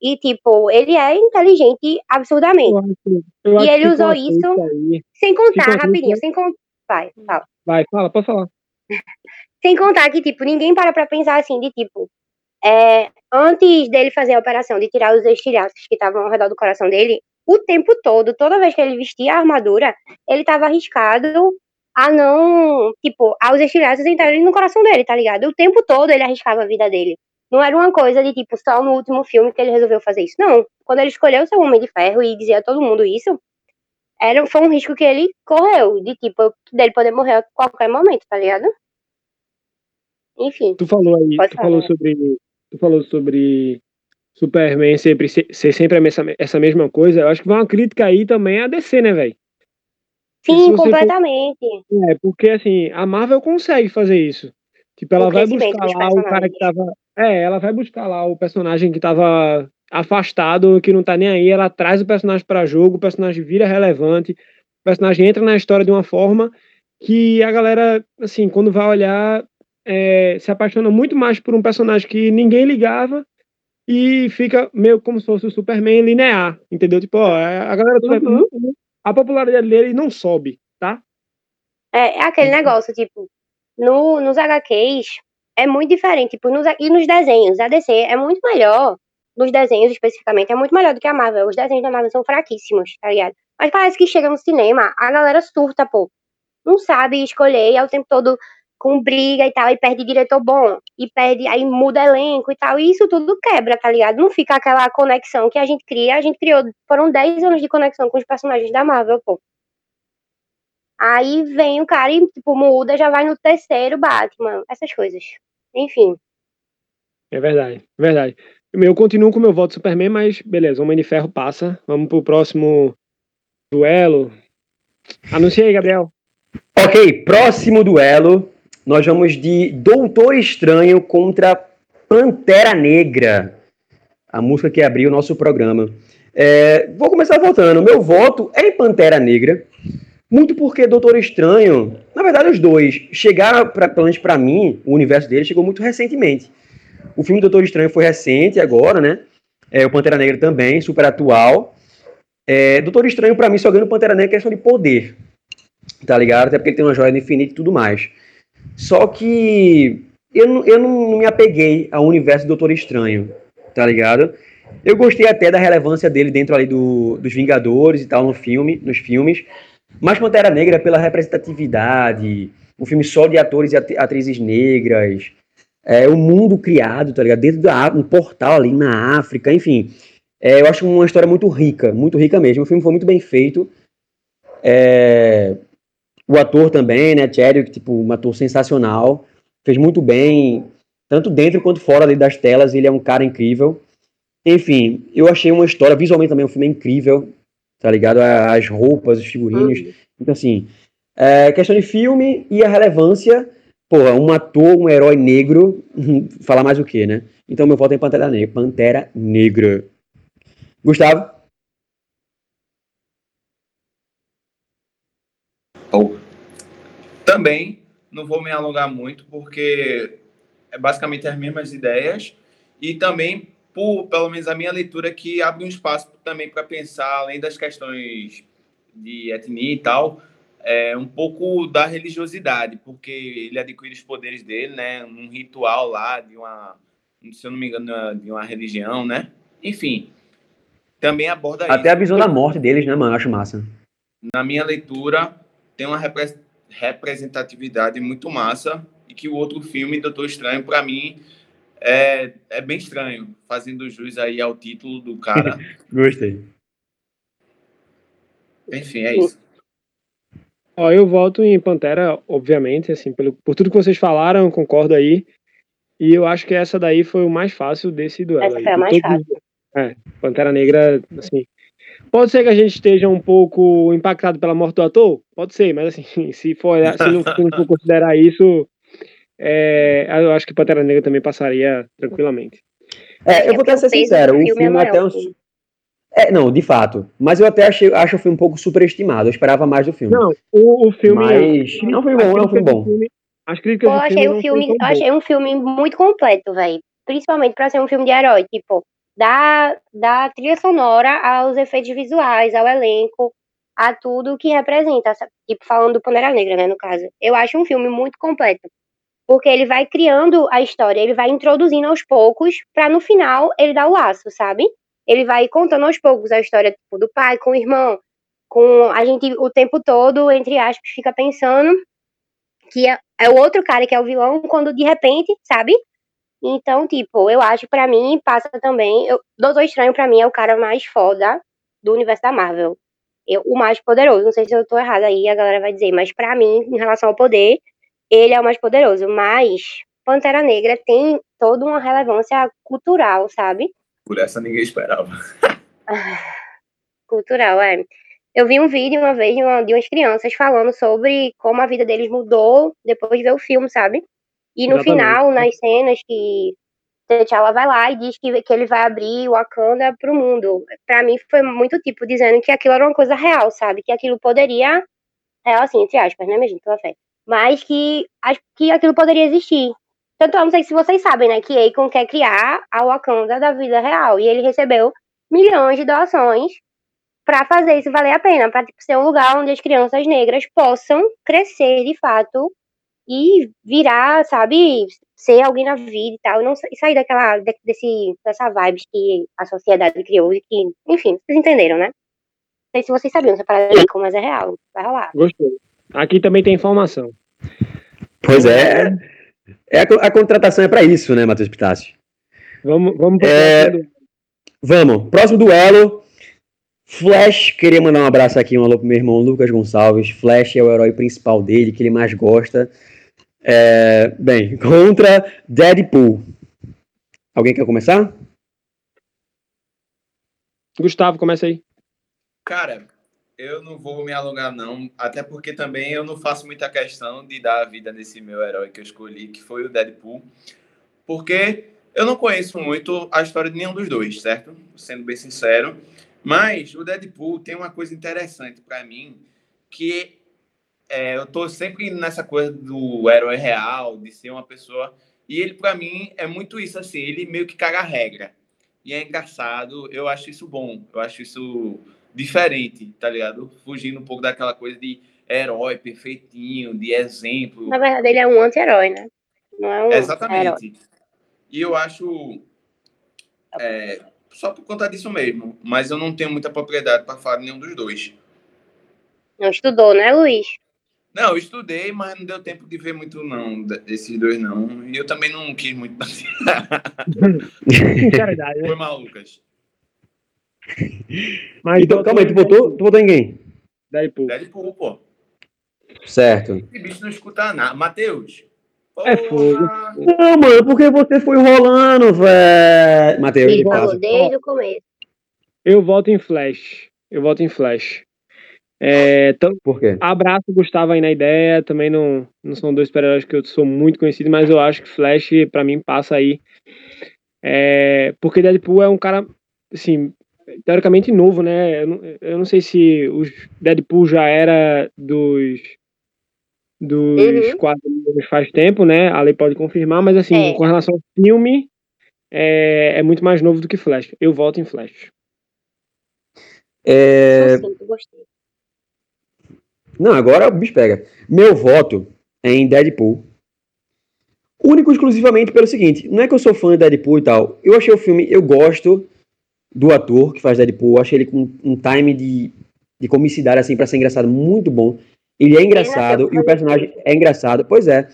E, tipo, ele é inteligente absurdamente. Eu eu E ele usou isso- aí- Sem contar, Fica rapidinho, muito- sem contar. Vai, fala. Vai, fala, pode falar. <laughs> Sem contar que, tipo, ninguém para pra pensar assim, de tipo, é, antes dele fazer a operação de tirar os estilhaços que estavam ao redor do coração dele, o tempo todo, toda vez que ele vestia a armadura, ele tava arriscado a não, tipo, aos estilhaços entrarem no coração dele, tá ligado? O tempo todo ele arriscava a vida dele. Não era uma coisa de, tipo, só no último filme que ele resolveu fazer isso. Não. Quando ele escolheu ser Homem de Ferro e dizia a todo mundo isso, era, foi um risco que ele correu, de, tipo, dele poder morrer a qualquer momento, tá ligado? Enfim. Tu falou aí, tu falar. falou sobre. Tu falou sobre Superman sempre ser, sempre a messa- essa mesma coisa. Eu acho que vai uma crítica aí também à DC, né, velho? Sim, você for- completamente. É, porque assim, a Marvel consegue fazer isso. Tipo, ela O vai buscar lá o cara que tava. É, ela vai buscar lá o personagem que tava afastado, que não tá nem aí. Ela traz o personagem pra jogo, o personagem vira relevante, o personagem entra na história de uma forma que a galera, assim, quando vai olhar, é, se apaixona muito mais por um personagem que ninguém ligava e fica meio como se fosse o Superman linear, entendeu? Tipo, ó, a galera. Uhum. A popularidade dele não sobe, tá? É, é aquele negócio, tipo, no, nos HQs é muito diferente, tipo, nos, e nos desenhos, a DC é muito melhor, nos desenhos especificamente, é muito melhor do que a Marvel. Os desenhos da Marvel são fraquíssimos, tá ligado? Mas parece que chega no cinema, a galera surta, pô. Não sabe escolher, é o tempo todo com briga e tal, e perde diretor bom, e perde, aí muda elenco e tal, e isso tudo quebra, tá ligado? Não fica aquela conexão que a gente cria, a gente criou, foram 10 anos de conexão com os personagens da Marvel, pô. Aí vem o cara e, tipo, muda, já vai no terceiro Batman, essas coisas. Enfim. É verdade, é verdade. Eu continuo com o meu voto Superman, mas beleza, Homem de Ferro passa. Vamos pro próximo duelo. Anuncia aí, Gabriel. Ok, próximo duelo. Nós vamos de Doutor Estranho contra Pantera Negra. A música que abriu o nosso programa. É, vou começar votando. Meu voto é em Pantera Negra. Muito porque Doutor Estranho, na verdade os dois, chegaram, pra, pelo menos pra mim, o universo dele chegou muito recentemente. O filme Doutor Estranho foi recente agora, né? É, o Pantera Negra também, super atual. É, Doutor Estranho, pra mim, só ganha o Pantera Negra é questão de poder. Tá ligado? Até porque ele tem uma joia do infinito e tudo mais. Só que eu, não- eu não me apeguei ao universo do Doutor Estranho, tá ligado? Eu gostei até da relevância dele dentro ali do, dos Vingadores e tal no filme, nos filmes. Mas Pantera Negra, pela representatividade, um filme só de atores e at- atrizes negras, é, o mundo criado, tá ligado? Dentro da um portal ali na África, enfim. É, eu acho uma história muito rica, muito rica mesmo. O filme foi muito bem feito. É, o ator também, né, Chadwick, tipo, um ator sensacional, fez muito bem, tanto dentro quanto fora ali das telas, ele é um cara incrível. Enfim, eu achei uma história, visualmente também, um filme incrível, tá ligado? As roupas, os figurinos. Então, assim, é, questão de filme e a relevância, porra, um ator, um herói negro, <laughs> falar mais o quê, né? Então meu voto é em Pantera Negra. Pantera Negra. Gustavo? Ou- Também não vou me alongar muito, porque é basicamente as mesmas ideias. E também, por, pelo menos a minha leitura, que abre um espaço também para pensar, além das questões de etnia e tal, é, um pouco da religiosidade, porque ele adquire os poderes dele, né? Num ritual lá de uma, se eu não me engano, de uma religião, né? Enfim, também aborda Até a isso. visão da morte deles, né, mano? Eu acho massa. na minha leitura, tem uma representatividade muito massa e que o outro filme, Doutor Estranho, para mim, é, é bem estranho, fazendo jus aí ao título do cara. <laughs> Gostei. Enfim, é isso. Ó, eu voto em Pantera, obviamente, assim, pelo, por tudo que vocês falaram, concordo aí. E eu acho que essa daí foi o mais fácil desse duelo. Essa aí. foi a De mais todos- É, Pantera Negra, assim. Pode ser que a gente esteja um pouco impactado pela morte do ator? Pode ser, mas assim, <laughs> se for, se não, se não for considerar isso, é, eu acho que Pantera Negra também passaria tranquilamente. É, eu É vou ser o peso sincero, o filme é até um... É, não, de fato. Mas eu até achei, acho o filme um pouco superestimado. Eu esperava mais do filme. Não, o, o filme. Mas não foi as bom, não foi críticas do bom. filme- As críticas Pô, eu do achei filme o não filme, eu achei um filme muito completo, velho. Principalmente pra ser um filme de herói, tipo, da, da trilha sonora aos efeitos visuais, ao elenco, a tudo que representa, tipo, falando do Pantera Negra, né, no caso. Eu acho um filme muito completo. Porque ele vai criando a história, ele vai introduzindo aos poucos, pra no final ele dar o laço, sabe? Ele vai contando aos poucos a história tipo, do pai com o irmão, com a gente o tempo todo, entre aspas, fica pensando que é, é o outro cara que é o vilão quando de repente, sabe? Então, tipo, eu acho pra mim passa também, eu, Doutor Estranho pra mim é o cara mais foda do universo da Marvel. Eu, o mais poderoso, não sei se eu tô errada aí, a galera vai dizer, mas pra mim, em relação ao poder, ele é o mais poderoso, mas Pantera Negra tem toda uma relevância cultural, sabe? Por essa ninguém esperava. <laughs> Cultural, é. Eu vi um vídeo uma vez de, uma- de umas crianças falando sobre como a vida deles mudou depois de ver o filme, sabe? E no Exatamente. final, nas cenas que T'Challa vai lá e diz que, que ele vai abrir o Wakanda pro mundo. Pra mim foi muito tipo dizendo que aquilo era uma coisa real, sabe? Que aquilo poderia real assim, entre aspas, né, mesmo, pela fé. Mas que, que aquilo poderia existir. Tanto eu não sei se vocês sabem, né, que Akon quer criar a Wakanda da vida real. E ele recebeu milhões de doações para fazer isso valer a pena, para tipo, ser um lugar onde as crianças negras possam crescer de fato e virar, sabe, ser alguém na vida e tal, não e sair daquela de- desse dessa vibes que a sociedade criou e que, enfim, vocês entenderam, né? Não sei se vocês sabiam essa parada aí, mas é real, vai rolar. Gostei. Aqui também tem informação. Pois é. é a, a contratação é pra isso, né, Matheus Pitácio? Vamos, vamos pro É, próximo. Vamos, próximo duelo. Flash, queria mandar um abraço aqui, um alô pro meu irmão Lucas Gonçalves. Flash é o herói principal dele, que ele mais gosta. É, bem, contra Deadpool. Alguém quer começar? Gustavo, começa aí. Cara, eu não vou me alongar, não. Até porque também eu não faço muita questão de dar a vida nesse meu herói que eu escolhi, que foi o Deadpool. Porque eu não conheço muito a história de nenhum dos dois, certo? Sendo bem sincero. Mas o Deadpool tem uma coisa interessante pra mim, que é, eu tô sempre nessa coisa do herói real, de ser uma pessoa. E ele, pra mim, é muito isso assim. Ele meio que caga a regra. E é engraçado, eu acho isso bom. Eu acho isso diferente, tá ligado? Fugindo um pouco daquela coisa de herói perfeitinho, de exemplo. Na verdade, ele é um anti-herói, né? Não é um herói. Exatamente. E eu acho. é, só por conta disso mesmo. Mas eu não tenho muita propriedade para falar de nenhum dos dois. Não estudou, né, Luiz? Não, eu estudei, mas não deu tempo de ver muito, não, desses dois, não. E eu também não quis muito. <laughs> Sinceridade, né? Foi mal, Lucas. Mas Então, calma aí, tu votou, tu votou em quem? Deadpool. Deadpool, pô. Certo. Esse bicho não escuta nada. Matheus. É fogo. Não, mano, porque você foi rolando, velho. Matheus, de casa. desde o começo. Eu voto em Flash. Eu voto em Flash. É, tam- Por quê? abraço Gustavo aí na ideia. Também não, não são dois super-heróis que eu sou muito conhecido, mas eu acho que Flash, pra mim, passa aí. É, porque Deadpool é um cara, assim, teoricamente novo, né? Eu não, eu não sei se o Deadpool já era dos dos Uhum. quadrinhos faz tempo, né? A lei pode confirmar, mas assim, É. com relação ao filme, é, é muito mais novo do que Flash. Eu voto em Flash. É, gostei. Não, agora o bicho pega. Meu voto é em Deadpool. Único e exclusivamente pelo seguinte: não é que eu sou fã de Deadpool e tal. Eu achei o filme, eu gosto do ator que faz Deadpool. Achei ele com um time de, de comicidade, assim, pra ser engraçado, muito bom. Ele é engraçado e o personagem é engraçado. Pois é.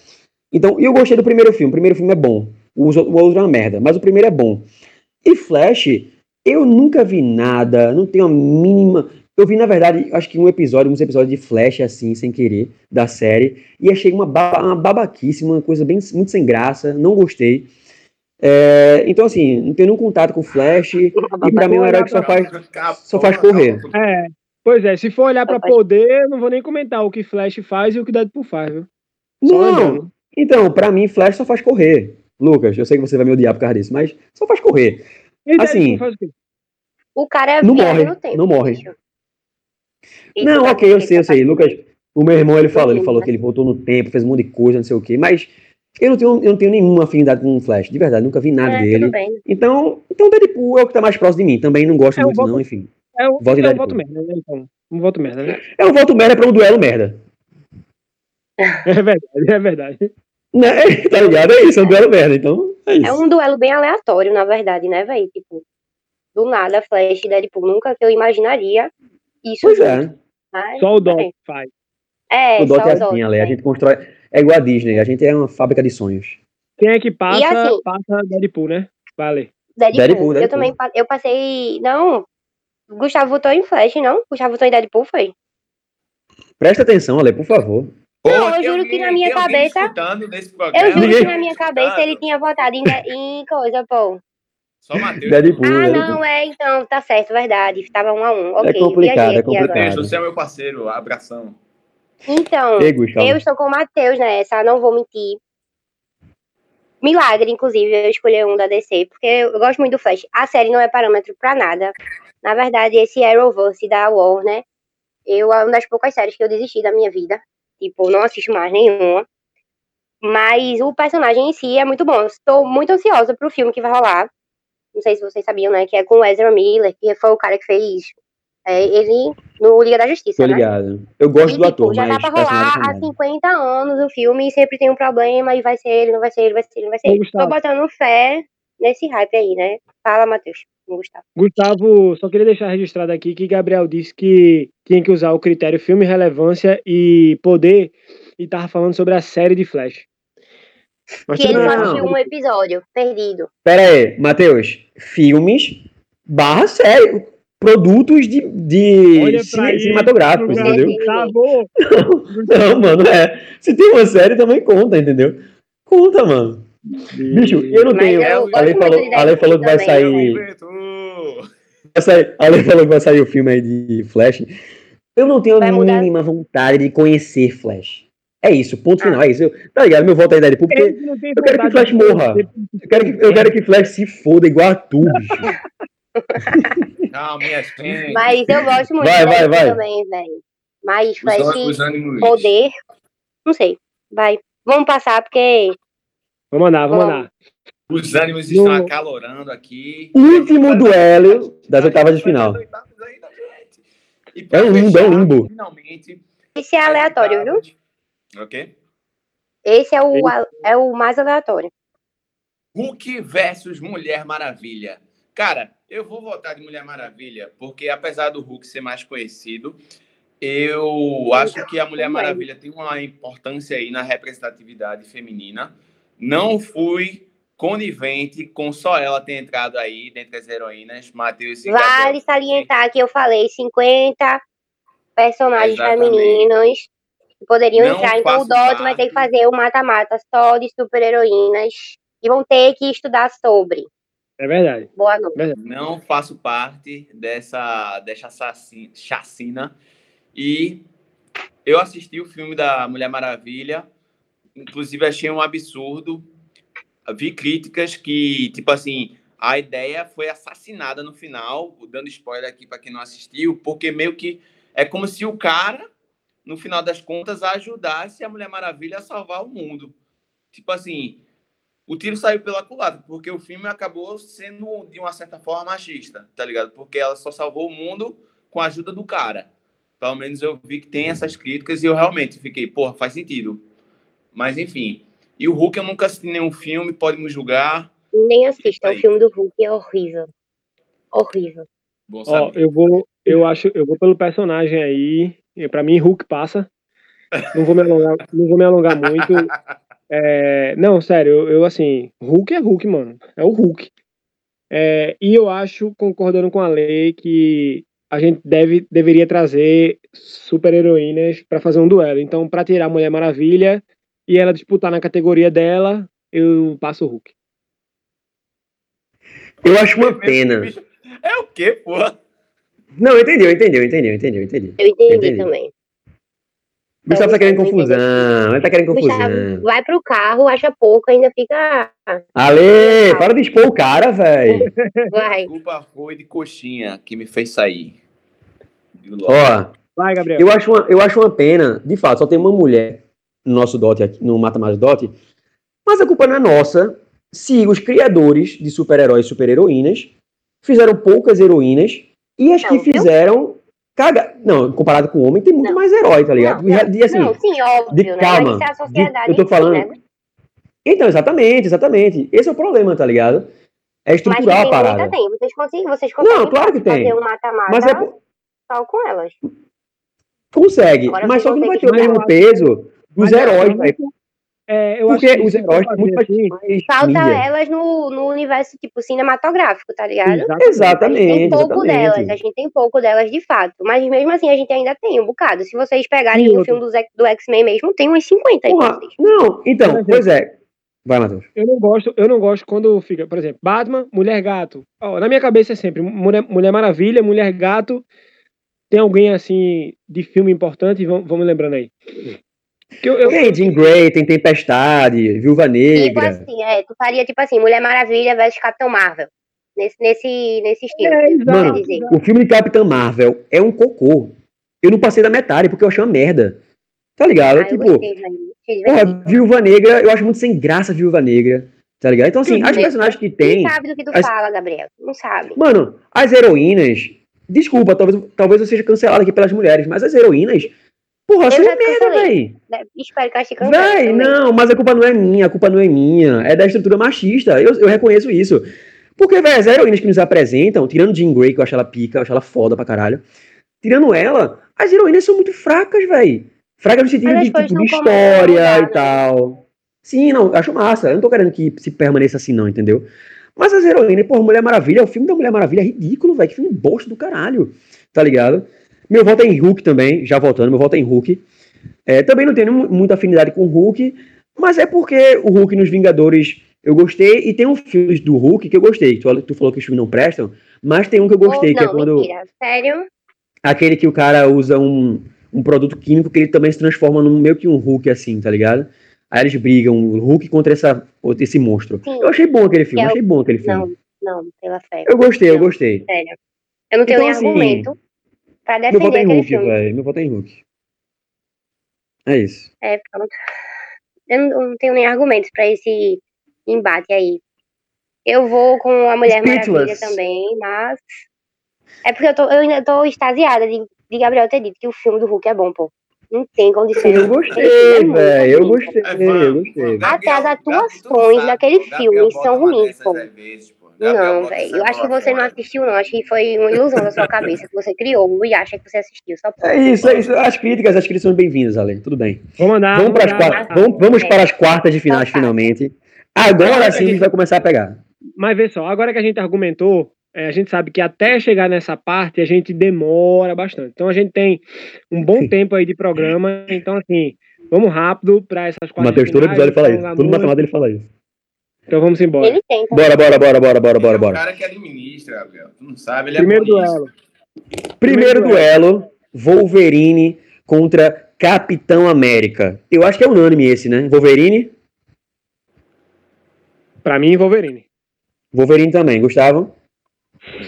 Então, eu gostei do primeiro filme. O primeiro filme é bom. O outro o outro é uma merda, mas o primeiro é bom. E Flash, eu nunca vi nada, não tenho a mínima. Eu vi, na verdade, acho que um episódio, uns episódios de Flash, assim, sem querer, da série, e achei uma, baba, uma babaquice, uma coisa bem, muito sem graça, não gostei. É, então, assim, não tenho nenhum contato com Flash, e pra mim é um herói que só faz, só faz correr. É, pois é, se for olhar pra poder, eu não vou nem comentar o que Flash faz e o que Deadpool faz, viu? Só Não, lembrando. então, pra mim, Flash só faz correr. Lucas, eu sei que você vai me odiar por causa disso, mas só faz correr. E Assim, faz o quê? O cara é Não morre, no tempo. não morre. bicho. Não, ok, eu sei, eu sei. Lucas, o meu irmão, ele falou, ele falou que ele voltou no tempo, fez um monte de coisa, não sei o quê, mas eu não tenho, eu não tenho nenhuma afinidade com o Flash, de verdade, nunca vi nada É, dele. tudo bem. Então, então Deadpool é o que tá mais próximo de mim, também não gosto É, muito voto- não, enfim. É um, Voto é um merda, né? Então, um voto merda, né? É um voto merda pra um duelo merda. <laughs> É verdade, é verdade. Né? <laughs> tá ligado? É isso, é um duelo merda, então é isso. É um duelo bem aleatório, na verdade, né, velho? Tipo, do nada, Flash e Deadpool. Nunca que eu imaginaria isso. Pois junto, é, mas, Só o Dom é. faz. É, o Dot é assim, Ale, a né? gente constrói... É igual a Disney, a gente é uma fábrica de sonhos. Quem é que passa, assim- passa Deadpool, né? Vale. Deadpool. Deadpool, Eu Deadpool. também pa- eu passei. Não. Gustavo votou em Flash, não? Gustavo votou em Deadpool, foi? Presta atenção, Ale, por favor. Não, eu juro que na minha cabeça- Eu juro Ninguém- que na minha cabeça ele tinha votado em, em coisa, pô. Só Matheus. Deadpool, Ah, Deadpool. não, é, então, tá certo, verdade. Tava um a um. Ok, complicado, é complicado. você é meu parceiro, abração. Então, Ei, eu estou com o Matheus nessa, não vou mentir. Milagre, inclusive, eu escolhi um da DC, porque eu gosto muito do Flash. A série não é parâmetro pra nada. Na verdade, esse Arrowverse da Warner, eu é uma das poucas séries que eu desisti da minha vida. Tipo, não assisto mais nenhuma. Mas o personagem em si é muito bom. Estou muito ansiosa pro filme que vai rolar. Não sei se vocês sabiam, né? Que é com o Ezra Miller, que foi o cara que fez é, ele no Liga da Justiça, Tô né? ligado. Eu gosto E, do tipo, ator, já mas dá pra rolar há não. 50 anos o filme e sempre tem um problema e vai ser ele, não vai ser ele, vai ser ele, não vai ser ele. Tô botando fé nesse hype aí, né? Fala, Matheus. Gustavo. Gustavo, só queria deixar registrado aqui que Gabriel disse que tinha que usar o critério filme, relevância e poder e tava falando sobre a série de Flash. Mas Que ele não. assistiu um episódio, perdido. Pera aí, Matheus. Filmes barra série. Produtos de, de cinematográficos, entendeu? Gustavo, <laughs> Não, mano, é. Se tem uma série, também conta, entendeu? Conta, mano. Bicho, eu não Mas tenho. eu A Ale falou, Ale falou que vai sair. Vai sair, a Ale falou que vai sair o filme aí de Flash. Eu não tenho a mínima vontade de conhecer Flash. É isso, ponto Ah. final. É isso. Eu- tá ligado? Meu voto é Deadpool, porque não eu quero que Flash morra. eu quero que, eu quero que Flash se foda igual a tu, <laughs> bicho. Calma, minha gente. Mas eu gosto muito Vai, vai, vai. também, velho. Mas Os, Flash, poder, não sei. Vai. Vamos passar, porque mandar, vou Vamos. mandar. Os ânimos estão No- acalorando aqui. Último duelo das oitavas de final. É um limbo, é um limbo. Finalmente. esse é aleatório, viu? Ok? Esse é o, é o mais aleatório. Hulk versus Mulher Maravilha. Cara, eu vou votar de Mulher Maravilha, porque apesar do Hulk ser mais conhecido, eu acho que a Mulher. Maravilha tem uma importância aí na representatividade feminina. Não fui conivente com só ela ter entrado aí dentre as heroínas. Matheus e Vale Gabriel. salientar que eu falei 50 personagens Exatamente. femininos poderiam Não entrar. Então o faço Dot vai ter que fazer o mata-mata só de super-heroínas e vão ter que estudar sobre. É verdade. Boa noite. Não faço parte dessa, dessa assassina- chacina. E eu assisti o filme da Mulher Maravilha, inclusive achei um absurdo. Vi críticas que, tipo assim, a ideia foi assassinada no final, dando spoiler aqui para quem não assistiu, porque meio que é como se o cara, no final das contas, ajudasse a Mulher Maravilha a salvar o mundo. Tipo assim, o tiro saiu pela culatra, porque o filme acabou sendo, de uma certa forma, machista, tá ligado? Porque ela só salvou o mundo com a ajuda do cara. Pelo menos eu vi que tem essas críticas e eu realmente fiquei, porra, faz sentido. Mas enfim. E o Hulk eu nunca assisti nenhum filme, pode me julgar. Nem assista, o filme do Hulk é horrível. Horrível. Bom Ó, saber. eu vou, eu acho, eu vou pelo personagem aí. E Pra mim, Hulk passa. Não vou me alongar, não vou me alongar muito. <laughs> É, não, sério, eu, eu, assim, Hulk é Hulk, mano. É o Hulk. É, e eu acho, concordando com a lei, que a gente deve, deveria trazer super-heroínas pra fazer um duelo. Então, pra tirar a Mulher Maravilha e ela disputar na categoria dela, eu passo o Hulk. Eu acho uma pena. É o quê, porra? Não, entendeu, entendeu, entendeu, entendeu, entendi. Eu entendi, Entendi. também. Gustavo tá querendo Gustavo confusão, ele tá querendo Gustavo, confusão. vai pro carro, acha pouco, ainda fica. Ale, para de expor o cara, velho. <laughs> Vai. Desculpa foi de coxinha que me fez sair. Ó, Vai, Gabriel. eu acho, uma, eu acho uma pena, de fato, só tem uma mulher no nosso dote aqui, no Mata Mais Dote, mas a culpa não é nossa se os criadores de super-heróis e super-heroínas fizeram poucas heroínas e as Não, que viu? fizeram. Caga... Não, comparado com o homem, tem muito Não. mais herói, tá ligado? Não, E, assim, não, sim, óbvio, de né? calma, é de- eu tô em si, falando- né? Então, exatamente, exatamente. Esse é o problema, tá ligado? É estrutural a parada. tem. Vocês conseguem, vocês conseguem Não, claro que fazer tem. um mata-mata Mas é. só com elas. Consegue, Agora mas só que não vai ter o mesmo peso dos heróis, velho. É, eu Porque acho que os heróis têm muito assim, mais Falta mídia. elas no, no universo, tipo, cinematográfico, tá ligado? A gente tem Exatamente, pouco delas, a exatamente. gente tem pouco delas de fato. Mas mesmo assim a gente ainda tem um bocado. Se vocês pegarem o outra? filme do, do X-Men mesmo, tem uns 50 aí pra Porra, vocês. não, então, Por pois é. Vai, Matheus. Eu não gosto, eu não gosto quando fica, por exemplo, Batman, Mulher Gato. Ó, na minha cabeça é sempre Mulher, Mulher Maravilha, Mulher Gato. Tem alguém assim de filme importante? Vamos, vamos lembrando aí. Eu, eu- Tem Jean Grey, tem Tempestade, Viúva Tipo Negra. assim, é, tu faria tipo assim, Mulher Maravilha versus Capitão Marvel. Nesse, nesse, nesse estilo. É, Mano, dizer. o filme de Capitã Marvel é um cocô. Eu não passei da metade porque eu achei uma merda. Tá ligado? Ah, eu tipo, gostei, porra. Viúva Negra, eu acho muito sem graça Viúva Negra. Tá ligado? Então, assim, as Uhum. personagens que tem. Não sabe do que tu as- fala, Gabriel. Não sabe. Mano, as heroínas. Desculpa, talvez, talvez eu seja cancelado aqui pelas mulheres, mas as heroínas. Porra, uma merda, véi. Né? Espero que cancele Véi, não, mas a culpa não é minha, a culpa não é minha. É da estrutura machista. Eu, eu reconheço isso. Porque, velho, as heroínas que nos apresentam, tirando Jean Grey, que eu acho ela pica, eu acho ela foda pra caralho. Tirando ela, as heroínas são muito fracas, velho. Fracas no sentido de, tipo, de história e né? tal. Sim, não, acho massa. Eu não tô querendo que se permaneça assim, não, entendeu? Mas as heroínas, pô, Mulher Maravilha, o filme da Mulher Maravilha é ridículo, velho. Que filme bosta do caralho. Tá ligado? Meu voto é em Hulk também, já voltando, meu voto é em Hulk. É, também não tenho mu- muita afinidade com o Hulk, mas é porque o Hulk nos Vingadores eu gostei, e tem um filme do Hulk que eu gostei. Tu, tu falou que os filmes não prestam, mas tem um que eu gostei, Ou, que é não, quando. mentira. Sério? Aquele que o cara usa um, um produto químico que ele também se transforma num meio que um Hulk, assim, tá ligado? Aí eles brigam, o Hulk contra essa, esse monstro. Sim. Eu achei bom aquele filme, é o- achei bom aquele filme. Não, não, pela fé. Eu gostei, eu Não. gostei. Sério. Eu não tenho Então, nem assim, argumento pra Meu defender voto é em Hulk, velho. Meu voto é em Hulk. É isso. É, pronto. Eu não, tenho nem argumentos pra esse embate aí. Eu vou com a Mulher Maravilha Speechless. também, mas. É porque eu, tô, eu ainda tô extasiada de, de Gabriel ter dito que o filme do Hulk é bom, pô. Não tem condições. Eu gostei, filme é velho. Eu gostei, É, eu gostei. Até as Gabriel, atuações daquele pô, filme Gabriel são ruins, pô. vezes, pô. Gabriel Não, velho. essa Eu acho que você não fora. assistiu, não. Acho que foi uma ilusão da sua cabeça que você criou e acha que você assistiu. Só pode. É isso, é isso. As críticas, as críticas são bem-vindas, Ale. Tudo bem. Vou mandar. vamos para as quartas, vamos, vamos para as quartas de finais, Então tá. finalmente. Agora sim a gente vai começar a pegar. Mas vê só, agora que a gente argumentou, é, a gente sabe que até chegar nessa parte a gente demora bastante. Então a gente tem um bom tempo aí de programa. Então, assim, vamos rápido para essas quartas Matheus, todo episódio fala não isso. Todo muito. ele fala isso. Então vamos embora. Ele tenta. Bora, bora, bora, bora, bora, Ele bora, é bora. cara que administra, Gabriel. Tu não sabe, ele Primeiro é por isso. duelo. Primeiro primeiro duelo. Wolverine contra Capitão América. Eu acho que é unânime esse, né? Wolverine? Pra mim, Wolverine. Wolverine também, Gustavo?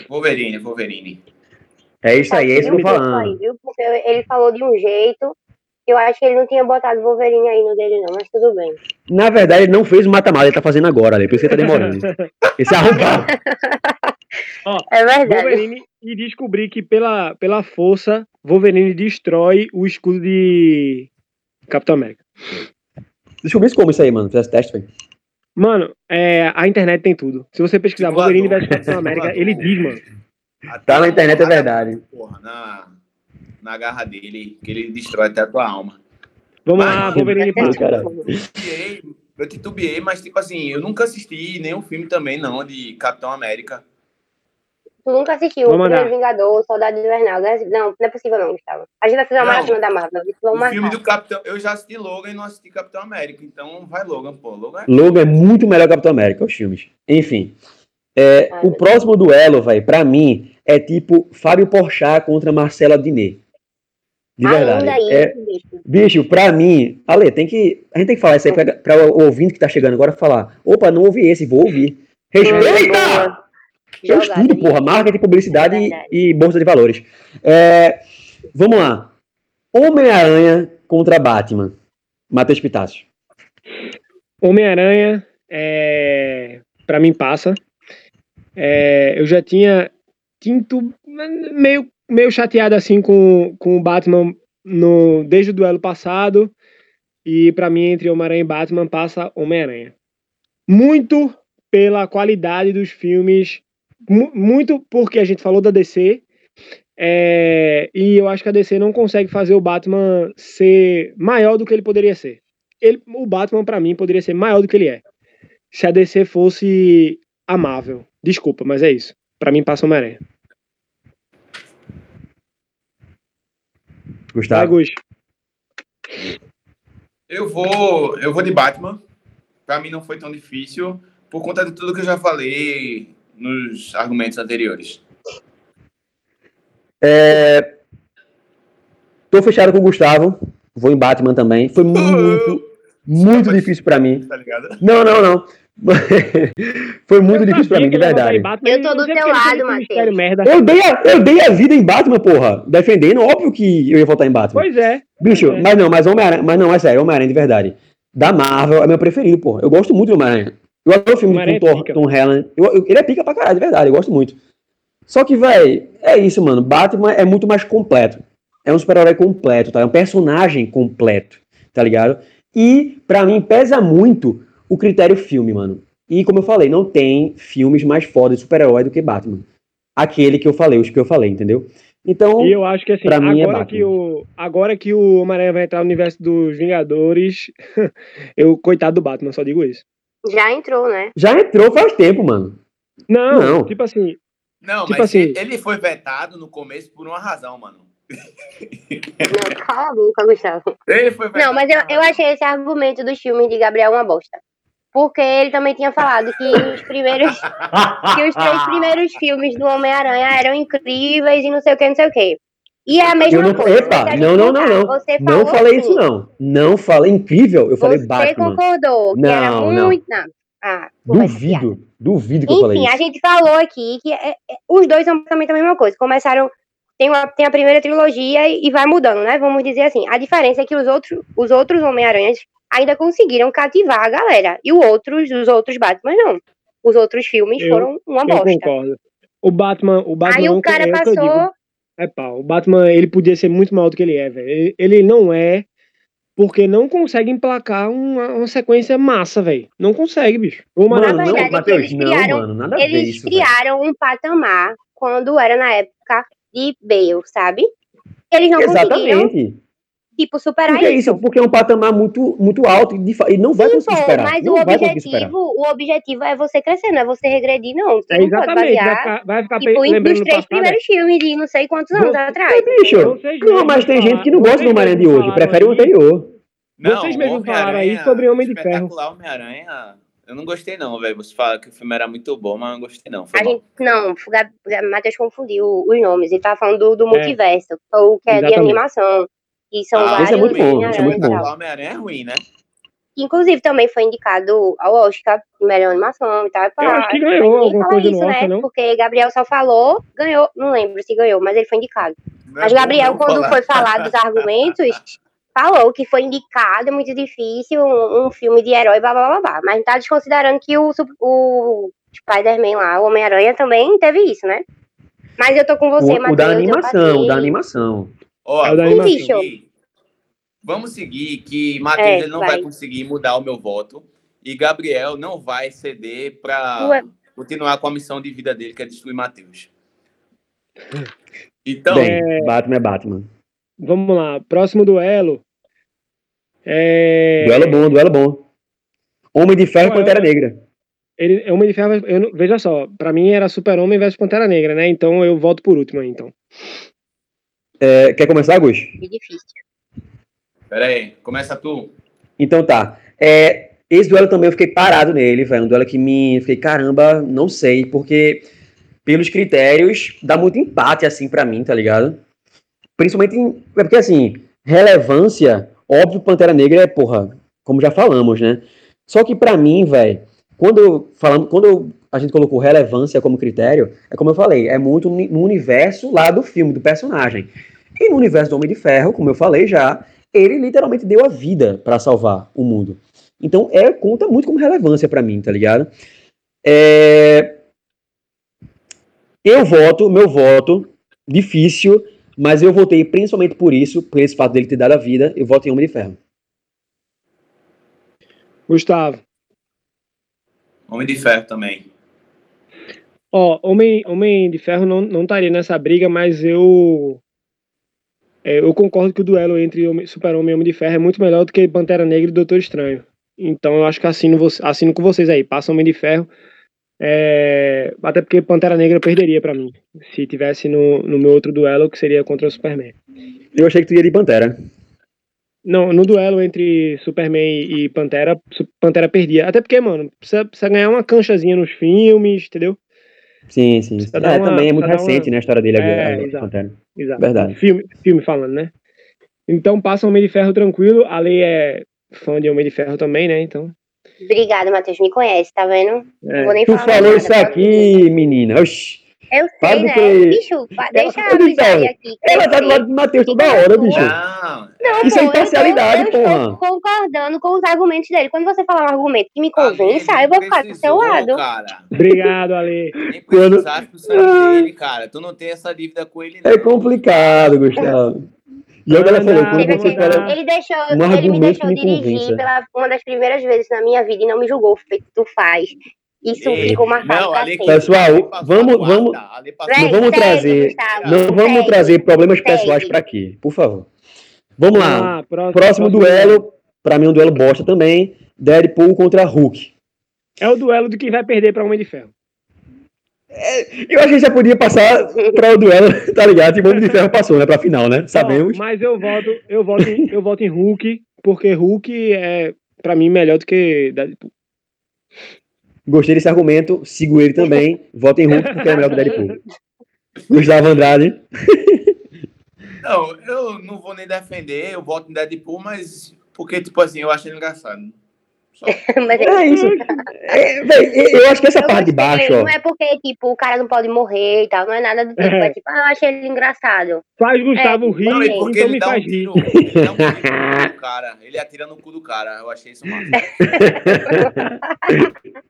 Wolverine, Wolverine. É isso aí, é isso que eu tô Isso aí, falando. viu? Porque ele falou de um jeito eu acho que ele não tinha botado Wolverine aí no dele, não, mas tudo bem. Na verdade, ele não fez o mata-mata, ele tá fazendo agora, ali, por isso que tá demorando. <laughs> Esse é arrombado. É verdade. Wolverine e descobri que pela, pela força, Wolverine destrói o escudo de Capitão América. Descobri isso como isso aí, mano? Fizesse teste, velho. Mano, é, a internet tem tudo. Se você pesquisar. Wolverine versus Capitão América, ele diz, mano. Tá na internet, é verdade. Porra, na, na garra dele, que ele destrói até a tua alma. Vamos Mas- lá, Wolverine Mas- passa. cara. Titubeei, Eu titubeei, mas tipo assim, eu nunca assisti nenhum filme também, não, de Capitão América. Tu nunca assistiu o. Primeiro Vingador, o Soldado Invernal, né? Não, não é possível não, Gustavo. A gente vai fazer uma Não. maratona da Marvel. Vamos O filme marcar. do Capitão. Eu já assisti Logan e não assisti Capitão América. Então vai Logan, pô. Logan é. Logan é muito melhor que Capitão América, os filmes. Enfim. É, Ah, o próximo duelo, velho, pra mim, é tipo Fábio Porchat contra Marcela Diné. De verdade. Ainda É, bicho. bicho, pra mim, Ale, tem que. A gente tem que falar isso aí pra, pra o ouvinte que tá chegando agora falar. Opa, não ouvi esse, vou ouvir. Respeita! Eu Jogada, estudo, porra, marketing, publicidade É e, bolsa de valores. É, vamos lá. Homem-Aranha contra Batman. Matheus Pitácio. Homem-Aranha, é, para mim passa. É, eu já tinha tinto meio, meio chateado assim com, com o Batman no, desde o duelo passado. E pra mim, entre Homem-Aranha e Batman, passa Homem-Aranha. Muito pela qualidade dos filmes, mu- muito porque a gente falou da DC. é, e eu acho que a DC não consegue fazer o Batman ser maior do que ele poderia ser ele, o Batman, pra mim, poderia ser maior do que ele é. Se a DC fosse amável. Desculpa, mas é isso. Pra mim, passa Homem-Aranha. Vai, Gustavo. Gus. Eu vou, eu vou de Batman. Pra mim não foi tão difícil, por conta de tudo que eu já falei nos argumentos anteriores. É, tô fechado com o Gustavo. Vou em Batman também. Foi <laughs> muito, muito difícil pra mim. Tá ligado? Não, não, não. <laughs> Foi muito Eu difícil pra mim, de verdade. Batman, Eu tô do teu lado, Matheus. merda. Eu dei, a, eu dei a vida em Batman, porra. Defendendo, óbvio que eu ia votar em Batman. Pois é. Bicho, Pois é. mas não, mas Homem-Aranha, mas não, é sério, Homem-Aranha de verdade. Da Marvel é meu preferido, porra. Eu gosto muito do Homem-Aranha. Eu adoro o filme com é Thor, pica. Tom Holland. Eu, eu- ele é pica pra caralho, de verdade, eu gosto muito. Só que, véi, é isso, mano. Batman é muito mais completo. É um super-herói completo, tá? É um personagem completo, tá ligado? E, pra mim, pesa muito o critério filme, mano. E, como eu falei, não tem filmes mais fodas de super-herói do que Batman. Aquele que eu falei, os que eu falei, entendeu? Então, E eu acho que assim, Pra mim é agora, Batman. que o, agora que o Homem-Aranha vai entrar no universo dos Vingadores, <laughs> eu, coitado do Batman, só digo isso. Já entrou, né? já entrou faz tempo, mano. Não, Não. tipo assim, Não, Tipo mas assim- ele foi vetado no começo por uma razão, mano. Não, cala a boca, Gustavo. Ele foi vetado Não, mas eu, eu achei esse argumento dos filmes de Gabriel uma bosta. Porque ele também tinha falado que os primeiros, <laughs> que os três primeiros filmes do Homem-Aranha eram incríveis e não sei o que, não sei o que. E é a mesma não- coisa. epa, não, não, não, não. Você Não falei isso, não. Não falei incrível, eu falei Você Batman. concordou que era Não, não. muito. Não. Ah, conversa fiada. Duvido, duvido que eu falei Enfim, a isso. gente falou aqui que é- é- os dois são basicamente a mesma coisa. Começaram. Tem, uma, tem a primeira trilogia e, e vai mudando, né? Vamos dizer assim. A diferença é que os outros, os outros Homem-Aranhas ainda conseguiram cativar a galera. E o outros, os outros Batman não. Os outros filmes Eu- foram uma eu bosta. concordo. O Batman, o Batman Aí não o cara é o que eu digo. passou. É pau. O Batman, ele podia ser muito maior do que ele é, velho. Ele, ele não é porque não consegue emplacar uma, uma sequência massa, velho. Não consegue, bicho. O Mano, não, verdade, é que Matheus, eles não, criaram- mano, nada Eles isso. criaram um patamar quando era na época de Bale, sabe? Eles não conseguiram, Exatamente. Tipo, superar Porque é isso, porque é um patamar muito, muito alto e de e não vai Sim, conseguir pô, superar. mas não o vai conseguir superar. objetivo, o objetivo é você crescer, não é você regredir, não. Você É não pode exatamente. Vai basear, ficar, vai ficar tipo, em- dos do três passado. primeiros filmes de não sei quantos anos Você- atrás. Bicho, Vocês não, mas tem gente que não gosta do Homem-Aranha de hoje, prefere o anterior. Não, Vocês mesmos falaram aí sobre Homem de Ferro. espetacular Homem-Aranha. Eu não gostei, não, velho. Você fala que o filme era muito bom, mas eu não gostei, não. Foi A bom. gente, não, o Matheus confundiu os nomes. Ele tava falando do, do É. multiverso, ou que é de Exatamente. animação. E são Ah, vários esse é muito bom, esse é muito bom. O Homem-Aranha é ruim, né? Inclusive também foi indicado ao Oscar, melhor animação e tal. e. Eu acho que Mas ganhou ninguém alguma coisa isso, Oscar, né? não? Porque Gabriel só falou, ganhou, não lembro se ganhou, mas ele foi indicado. Não é Mas Gabriel, quando falar. foi falar dos argumentos, <laughs> falou que foi indicado, é muito difícil, um, um filme de herói, blá blá blá blá. Mas não tá desconsiderando que o, o Spider-Man lá, o Homem-Aranha, também teve isso, né? Mas eu tô com você, O, o Matheus. da eu animação, o da animação. Ó, É vamos seguir. Vamos seguir que Matheus É, não vai. vai conseguir mudar o meu voto e Gabriel não vai ceder para continuar com a missão de vida dele, que é destruir Matheus. Então, Bem, Batman é Batman. Vamos lá, próximo duelo. É... Duelo bom, duelo bom. Homem de Ferro e é Pantera Negra. Ele, é Homem de Ferro, eu veja só, pra mim era Super-Homem versus Pantera Negra, né? Então eu volto por último aí, então. É, quer começar, Gus? Que difícil. pera aí, começa tu. Então tá. É, esse duelo também eu fiquei parado nele, velho. Um duelo que me. eu Fiquei, caramba, não sei, porque pelos critérios dá muito empate assim pra mim, tá ligado? Principalmente em. É porque assim, relevância, óbvio, Pantera Negra é, porra, como já falamos, né? Só que pra mim, velho, quando eu falando, quando eu- a gente colocou relevância como critério, é como eu falei, é muito no universo lá do filme, do personagem. E no universo do Homem de Ferro, como eu falei já, ele literalmente deu a vida pra salvar o mundo. Então, é conta muito como relevância pra mim, tá ligado? É, Eu voto, meu voto, difícil, mas eu votei principalmente por isso, por esse fato dele ter dado a vida, eu voto em Homem de Ferro. Gustavo. Homem de Ferro também. Ó, Homem, Homem de Ferro não, não estaria nessa briga, mas eu. é, eu concordo que o duelo entre Homem- Super-Homem e Homem de Ferro é muito melhor do que Pantera Negra e Doutor Estranho. Então eu acho que assino, assino com vocês aí. Passa Homem de Ferro. É, até porque Pantera Negra perderia pra mim. Se tivesse no, no meu outro duelo, que seria contra o Superman. Eu achei que tu ia de Pantera. Não, no duelo entre Superman e Pantera, Pantera perdia. Até porque, mano, precisa, precisa ganhar uma canchazinha nos filmes, entendeu? Sim, sim. É, uma- também é muito recente, uma- né, a história dele, É, a- a exato. Exato. Verdade. Filme, filme falando, né? Então passa Homem de Ferro tranquilo. A Lei é fã de Homem de Ferro também, né? Então. Obrigada, Matheus. Me conhece, tá vendo? é. Não vou nem Tu falar mais falou nada, isso aqui, menina. Oxi. Eu sei, de né? Bicho, deixa Ela- a amizade Então, aqui. Ela tá do lado do Matheus toda hora, bicho. Não, Não, Isso é pô, imparcialidade, eu tô, eu porra. estou concordando com os argumentos dele. Quando você falar um argumento que me convença, eu vou ficar do seu lado. Cara. Obrigado, Ale. Nem Quando- pro sangue dele, cara. Tu não tem essa dívida com ele, não. É complicado, Gustavo. E o que ela falou, quando Ele, você fala. ele deixou, um ele me deixou que me dirigir pela uma das primeiras vezes na minha vida e não me julgou, feito tu faz. Isso Ei, ficou marcado não, que- Pessoal, vamos- guarda, vamos- Não vamos segue, trazer- Gustavo, Não vamos trazer problemas Segue. pessoais pra aqui, por favor. Vamos lá. Ah, próximo, Próximo duelo, pra mim um duelo bosta também. Deadpool contra Hulk. É o duelo de quem vai perder pra Homem de Ferro. Eu acho que já podia passar para o duelo, <laughs> tá ligado? Tipo, o Homem de Ferro passou, né? Pra final, né? Sabemos. Ó, mas eu voto, eu voto, em, eu voto em Hulk, porque Hulk é, pra mim, melhor do que Deadpool. Gostei desse argumento, sigo ele também. Voto em Hulk porque é melhor que Deadpool. Gustavo Andrade. <laughs> Não, eu não vou nem defender, eu voto em Deadpool, mas porque, tipo assim, eu acho ele engraçado. <laughs> É isso. É, véi, eu acho que essa eu parte de baixo, ó. Não é porque, tipo, o cara não pode morrer e tal, não é nada do tipo. É. É, tipo, ah, eu achei ele engraçado. Faz Gustavo É, rir, Não, porque então ele me dá um faz rir. tiro, ele dá um tiro no cara. Ele atira no cu do cara. Eu achei isso massa. <laughs>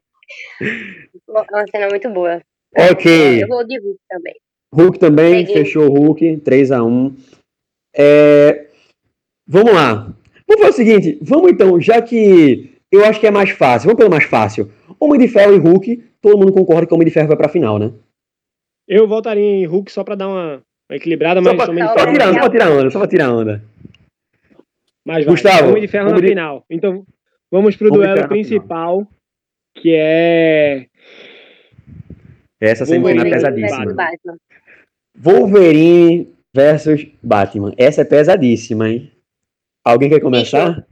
Uma cena muito boa. Ok. Eu vou de Hulk também. Hulk também, Peguei. fechou o Hulk, 3x1. É, vamos lá. Vamos fazer o seguinte, vamos então, já que eu acho que é mais fácil, vamos pelo mais fácil. Homem de Ferro e Hulk, todo mundo concorda que o Homem de Ferro vai pra final, né? Eu votaria em Hulk só pra dar uma, uma equilibrada, Só mas pra, Homem de só Ferro. pra tirar, só pra tirar onda, só pra tirar onda. Mas vai, Gustavo, Homem de Ferro na de- final. Então, vamos pro Homem de duelo principal, que é Essa semifinal é pesadíssima. Batman. Wolverine versus Batman. Essa é pesadíssima, hein? Alguém quer começar?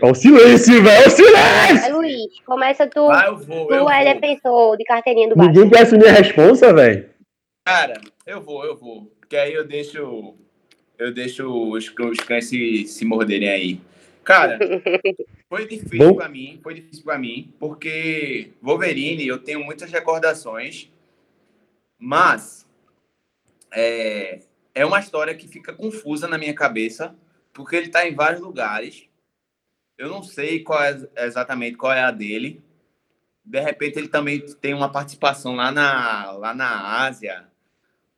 Olha o silêncio, velho! Olha o silêncio! É, Luiz, começa tu. Ah, eu vou, eu tu é vou. defensor de carteirinha do Ninguém Batman. quer assumir a responsa, velho. Cara, eu vou, eu vou. Porque aí eu deixo. Eu deixo os, os cães se, se morderem aí. Cara, <laughs> foi difícil Bom. pra mim, foi difícil pra mim, porque Wolverine, eu tenho muitas recordações, mas é, é uma história que fica confusa na minha cabeça, porque ele tá em vários lugares. Eu não sei qual é exatamente qual é a dele. De repente ele também tem uma participação lá na, lá na Ásia.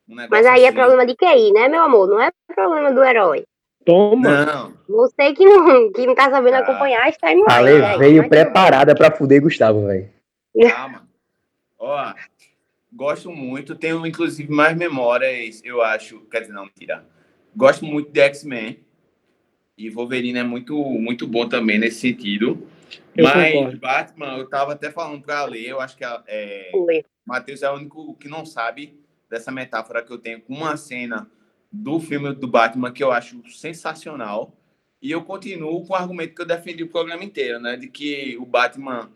um Mas aí é assim. problema de QI, né, meu amor? Não é problema do herói. Toma. Não, Você que não, que não tá sabendo Ah. acompanhar a timeline. A né? Lei Mas veio preparada pra fuder Gustavo, velho. calma. Ó, gosto muito, tenho inclusive mais memórias, eu acho. Quer dizer, não, mentira. Gosto muito de X-Men. E Wolverine é muito, muito bom também nesse sentido. Eu Mas concordo. Batman, eu tava até falando pra ler, eu acho que a- é. Matheus é o único que não sabe dessa metáfora que eu tenho com uma cena do filme do Batman que eu acho sensacional. E eu continuo com o argumento que eu defendi o programa inteiro, né? De que o Batman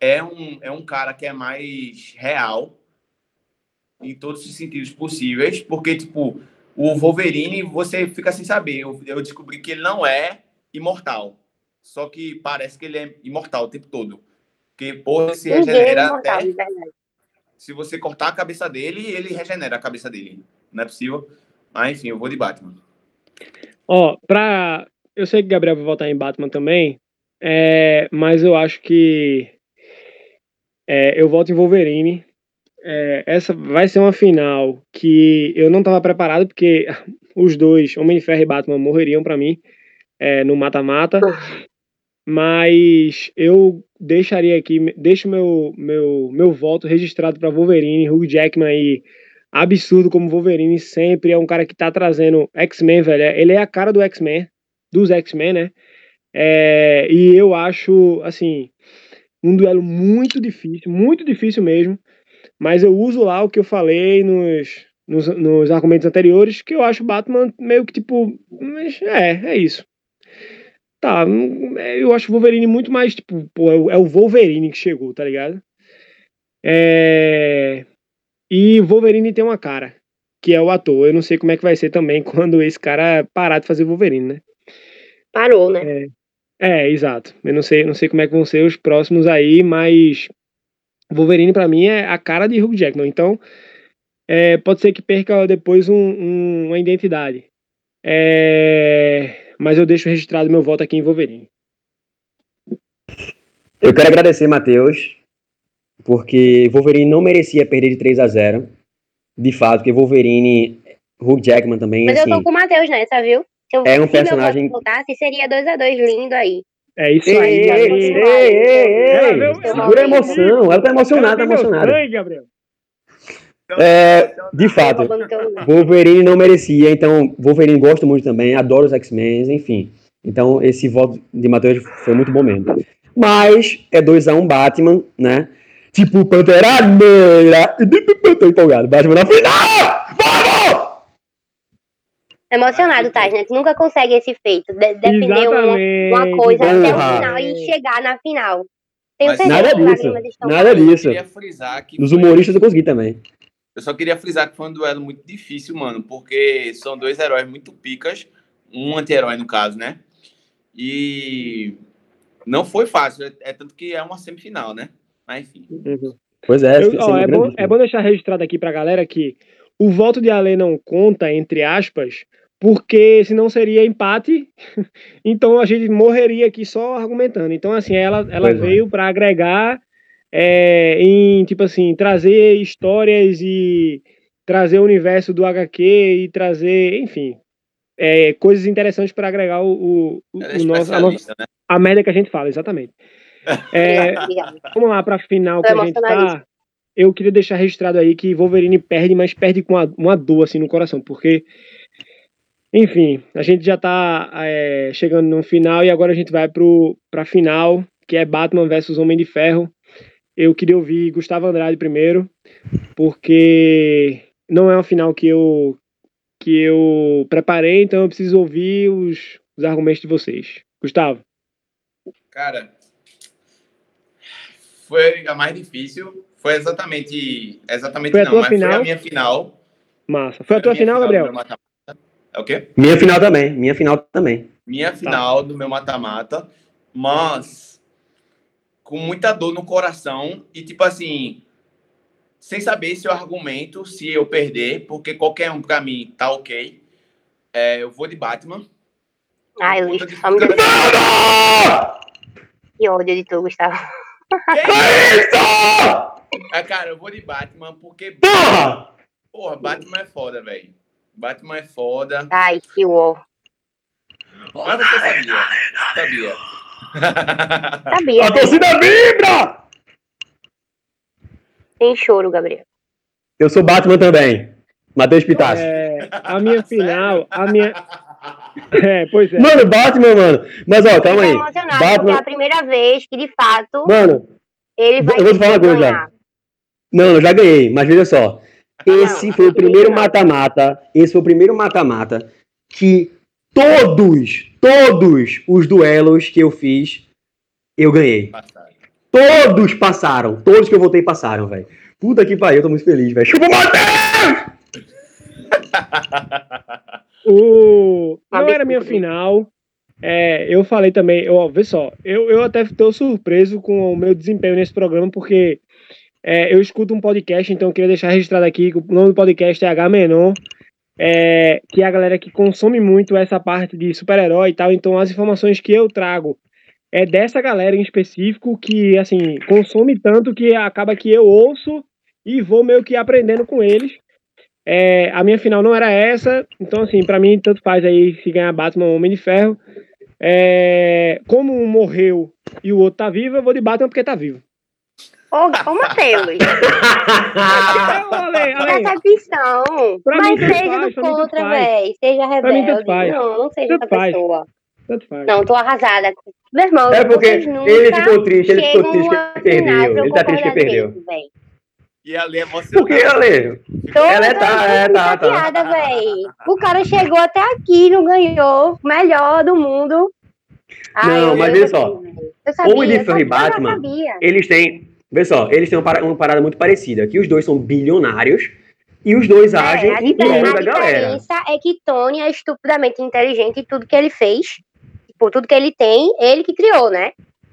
é um, é um cara que é mais real em todos os sentidos possíveis, porque, tipo, o Wolverine, você fica sem saber. Eu, eu descobri que ele não é imortal. Só que parece que ele é imortal o tempo todo. Porque, porra, se é regenera imortal, até se você cortar a cabeça dele, ele regenera a cabeça dele. Não é possível. Mas enfim, eu vou de Batman. Ó, pra. Eu sei que o Gabriel vai votar em Batman também, é, mas eu acho que. é, eu voto em Wolverine. É, essa vai ser uma final que eu não tava preparado, porque <laughs> os dois, Homem de Ferro e Batman, morreriam pra mim é, no mata-mata. Mas eu deixaria aqui, deixo meu, meu, meu voto registrado pra Wolverine, Hugh Jackman aí absurdo como Wolverine sempre é um cara que tá trazendo X-Men, velho. Ele é a cara do X-Men, dos X-Men, né? É, e eu acho, assim, um duelo muito difícil, muito difícil mesmo. Mas eu uso lá o que eu falei nos, nos, nos argumentos anteriores, que eu acho Batman meio que tipo. É, é isso. Tá, hum, eu acho o Wolverine muito mais, tipo, pô, é o- é Wolverine que chegou, tá ligado? É. E Wolverine tem uma cara, que é o ator. Eu não sei como é que vai ser também <laughs> quando esse cara parar de fazer Wolverine, né? Parou, né? É, exato. Eu não sei, não sei como é que vão ser os próximos aí, mas Wolverine pra mim é a cara de Hugh Jackman. Então, é, pode ser que perca depois um- um- uma identidade. É, mas eu deixo registrado meu voto aqui em Wolverine. Eu quero agradecer, Matheus, porque Wolverine não merecia perder de 3 a 0 De fato, porque Wolverine, Hugh Jackman também, Mas assim, eu tô com o Matheus nessa, viu? Se eu, É um se personagem- meu voto voltasse, seria 2x2 lindo aí. É isso Ei, aí, ei, ei, ei, ei, segura a emoção, ela tá emocionada, tá Ela emocionada. sangue, Gabriel. É, de fato. Wolverine não merecia, então Wolverine gosto muito também, adoro os X-Men, enfim. Então esse voto de Matheus foi muito bom mesmo. Mas é 2x1 Batman, né? Tipo Pantera Negra. Tô empolgado. Batman na final! Vamos! Emocionado, tá, gente? Nunca consegue esse feito. De defender uma, uma coisa até o Porra. final e chegar na final. Tenho Mas certeza nada que os disso, nada disso. Eu queria frisar que. Nos foi- humoristas eu consegui também. Eu só queria frisar que foi um duelo muito difícil, mano, porque são dois heróis muito picas, um anti-herói no caso, né? E não foi fácil, é, é tanto que é uma semifinal, né? Mas enfim. Uhum. Pois é, Eu- ó, é é, bom, é bom deixar registrado aqui pra galera que o voto de Ale não conta, entre aspas, porque senão seria empate, <laughs> então a gente morreria aqui só argumentando. Então, assim, ela, ela Pois é. veio pra agregar é, em, tipo assim, trazer histórias e trazer o universo do HQ e trazer, enfim, é, coisas interessantes para agregar o, o, o- é nosso, a, nossa, né? a merda que a gente fala, exatamente. É. Vamos lá para a final que a gente tá. Eu queria deixar registrado aí que Wolverine perde, mas perde com uma, uma dor assim no coração, porque enfim, a gente já tá é, chegando no final e agora a gente vai pro pra final, que é Batman versus Homem de Ferro. Eu queria ouvir Gustavo Andrade primeiro, porque não é uma final que eu que eu preparei, então eu preciso ouvir os, os argumentos de vocês. Gustavo. Cara, foi a mais difícil. Foi exatamente. Exatamente Foi a não, tua mas foi final? a minha final. Massa. Foi a tua final, Gabriel? meu mata-mata. É o quê? Minha final também, minha final também. Minha final do meu mata-mata, mas com muita dor no coração e tipo assim, sem saber se eu argumento se eu perder, porque qualquer um pra mim tá ok. É, eu vou de Batman. Ai, Luiz, de- só me que ódio de tu, Gustavo. É, cara, eu vou de Batman porque, Porra! porra, Batman é foda, velho. Batman é foda. Ai, que uó. Mas você sabia. Sabia. Sabia, A né? torcida vibra! Tem choro, Gabriel. Eu sou Batman também. Matheus Pitassi. É, a minha <laughs> final, a minha. É, pois é. Mano, Batman, mano. Mas ó, calma Tô aí. emocionado porque é Batman. a primeira vez que, de fato, Mano, ele vai eu vou te falar coisa, ganhar. não, eu já ganhei, mas veja só. Esse Não, foi o primeiro mata-mata. Esse foi o primeiro mata-mata que todos, todos os duelos que eu fiz, eu ganhei. Todos passaram. Todos que eu votei passaram, velho. Puta que pariu, eu tô muito feliz, velho. Chupa o Matheus! <laughs> O... Não era minha final. É, eu falei também, ó, vê só, eu, eu até estou surpreso com o meu desempenho nesse programa, porque é, eu escuto um podcast, então eu queria deixar registrado aqui que o nome do podcast é H Menon, é, que é a galera que consome muito essa parte de super-herói e tal, então as informações que eu trago é dessa galera em específico que, assim, consome tanto que acaba que eu ouço e vou meio que aprendendo com eles. É, a minha final não era essa, então assim, pra mim tanto faz aí se ganhar Batman ou Homem de Ferro. É, como um morreu e o outro tá vivo, eu vou de Batman porque tá vivo. Ô, ô Matheus, Então, presta atenção. Pra Mas mim, seja faz, do mim, contra, véi. Seja mim, rebelde. faz. Não, não seja essa pessoa. tanto faz. Não, tô arrasada. Meu irmão, É porque ele ficou triste, ele ficou chegam triste que perdeu. Ele tá triste que perdeu. E ali é Por que, Ale? Ela é- tá, é, tá, tá. véi. O cara chegou até aqui, não ganhou. Melhor do mundo. Não, eu mas veja só. sabia, eu Ferro e Batman. Eles têm. Vê só, eles têm uma parada, uma parada muito parecida. Que os dois são bilionários e os dois agem É, a, em a da galera. diferença é que Tony é estupidamente inteligente e tudo que ele fez, tipo, tudo que ele tem, ele que criou, né?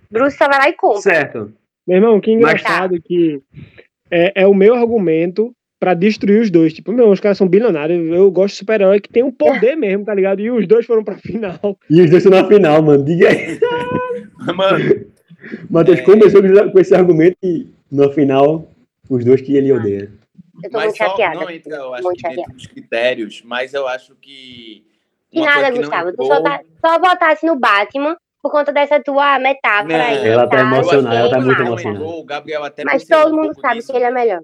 Bruce só vai lá e compra. Certo. Meu irmão, que Mas- engraçado que é, é o meu argumento pra destruir os dois. Tipo, meu, os caras são bilionários. Eu gosto de super-herói que tem um poder mesmo, tá ligado? E os dois foram pra final. E os dois estão na final, mano. Diga aí. <laughs> Mano, Matheus É. começou com esse argumento e na final, os dois que ele odeia. Eu tô mas muito só chateada. não entra, eu acho Muito dentro dos critérios, mas eu acho que. Que uma nada, que Gustavo. Tu entrou- só, tá, só votasse no Batman por conta dessa tua metáfora Não, aí. ela tá tá? emocionada, ela tá muito emocionada. O Gabriel até Mas todo mundo sabe disso. que ele é melhor.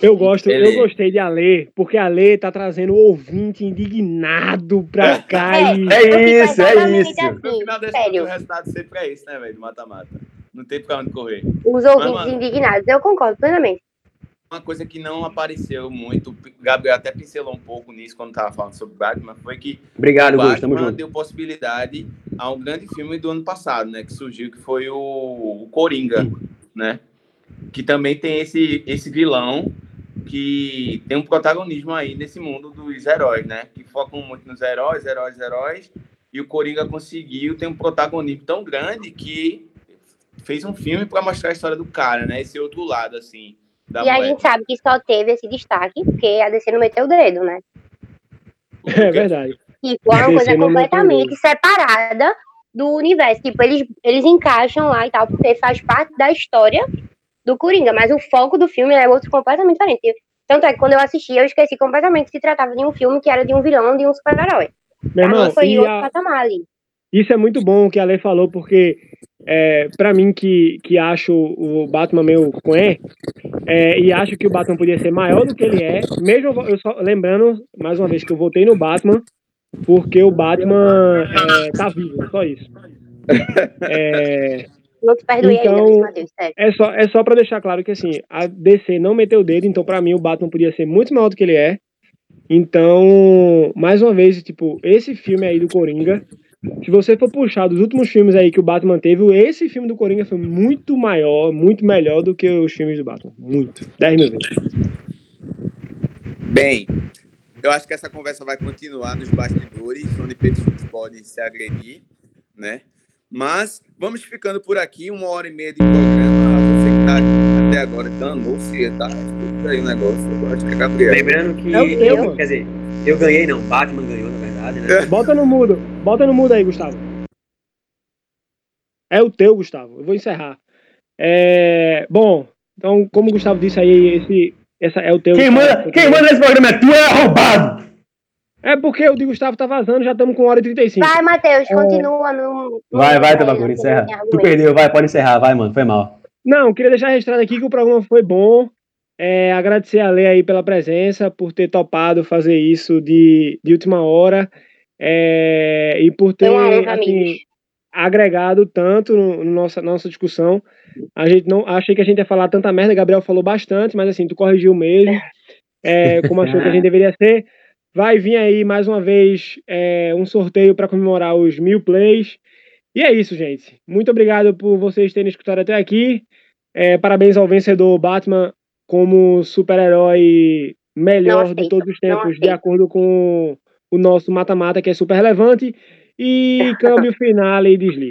Eu gosto, Ele- eu gostei de Ale, porque a Ale tá trazendo o ouvinte indignado pra cá É, e. É isso, é exatamente isso. No Assim, final das contas, sério, o resultado sempre é esse, né, velho? Do mata-mata. Não tem pra onde correr. os ouvintes mano. indignados. Eu concordo plenamente. Uma coisa que não apareceu muito, o Gabriel até pincelou um pouco nisso quando tava falando sobre Batman, foi que Obrigado, o junto. deu possibilidade a um grande filme do ano passado, né? Que surgiu, que foi o, o Coringa, né? Que também tem esse, esse vilão que tem um protagonismo aí nesse mundo dos heróis, né? Que focam muito nos heróis, heróis, heróis. E o Coringa conseguiu ter um protagonismo tão grande que fez um filme para mostrar a história do cara, né? Esse outro lado, assim, da E a moeda. gente sabe que só teve esse destaque porque a DC não meteu o dedo, né? É verdade. Tipo, é uma coisa completamente separada do universo. Tipo, eles, eles encaixam lá e tal, porque faz parte da história do Coringa, mas o foco do filme é outro completamente diferente. Tanto é que quando eu assisti, eu esqueci completamente que se tratava de um filme que era de um vilão, de um super-herói. Meu irmão, foi outro a- patamar ali. Isso é muito bom o que a Lei falou, porque é, para mim que, que acho o Batman meio coé, é, e acho que o Batman podia ser maior do que ele é, mesmo eu só lembrando, mais uma vez, que eu votei no Batman, porque o Batman é, tá vivo, só isso. <laughs> É, Então- é só, é só pra deixar claro que assim, a DC não meteu o dedo, então pra mim o Batman podia ser muito maior do que ele é. Então, mais uma vez, tipo, esse filme aí do Coringa se você for puxar dos últimos filmes aí que o Batman teve, esse filme do Coringa foi muito maior, muito melhor do que os filmes do Batman. Muito. 10 mil vezes. Bem, eu acho que essa conversa vai continuar nos bastidores, onde pessoas podem se agredir, né? Mas vamos ficando por aqui, uma hora e meia de programa. Você que tá até agora danou-se, tá? Escuta aí o negócio. Eu acho que é Gabriel. Lembrando que É o teu, eu, mano. quer dizer, eu ganhei, não, Batman ganhou, na verdade, né? <laughs> Bota no mudo. Bota no mudo aí, Gustavo. É o teu, Gustavo. Eu vou encerrar. É, Bom, então, como o Gustavo disse aí, esse, essa é o teu. Quem manda, quem manda nesse programa é tu, é arrombado! É porque o de Gustavo tá vazando, já estamos com 1 hora e 35. Vai, Matheus, É. continua no. Vai, vai, no- encerra. Tu perdeu, vai, pode encerrar, vai, mano, foi mal. Não, queria deixar registrado aqui que o programa foi bom. É, agradecer a Lê aí pela presença, por ter topado fazer isso de, de última hora. é, e por ter assim, agregado tanto no, no nossa, nossa discussão. A gente não achei que a gente ia falar tanta merda, Gabriel falou bastante, mas assim, tu corrigiu mesmo, é, como achou que a gente deveria ser. Vai vir aí mais uma vez é, um sorteio para comemorar os mil plays. E é isso, gente. Muito obrigado por vocês terem escutado até aqui. É, parabéns ao vencedor Batman como super-herói melhor de todos os tempos, de acordo com o nosso mata-mata, que é super relevante. E <laughs> câmbio final e desligo.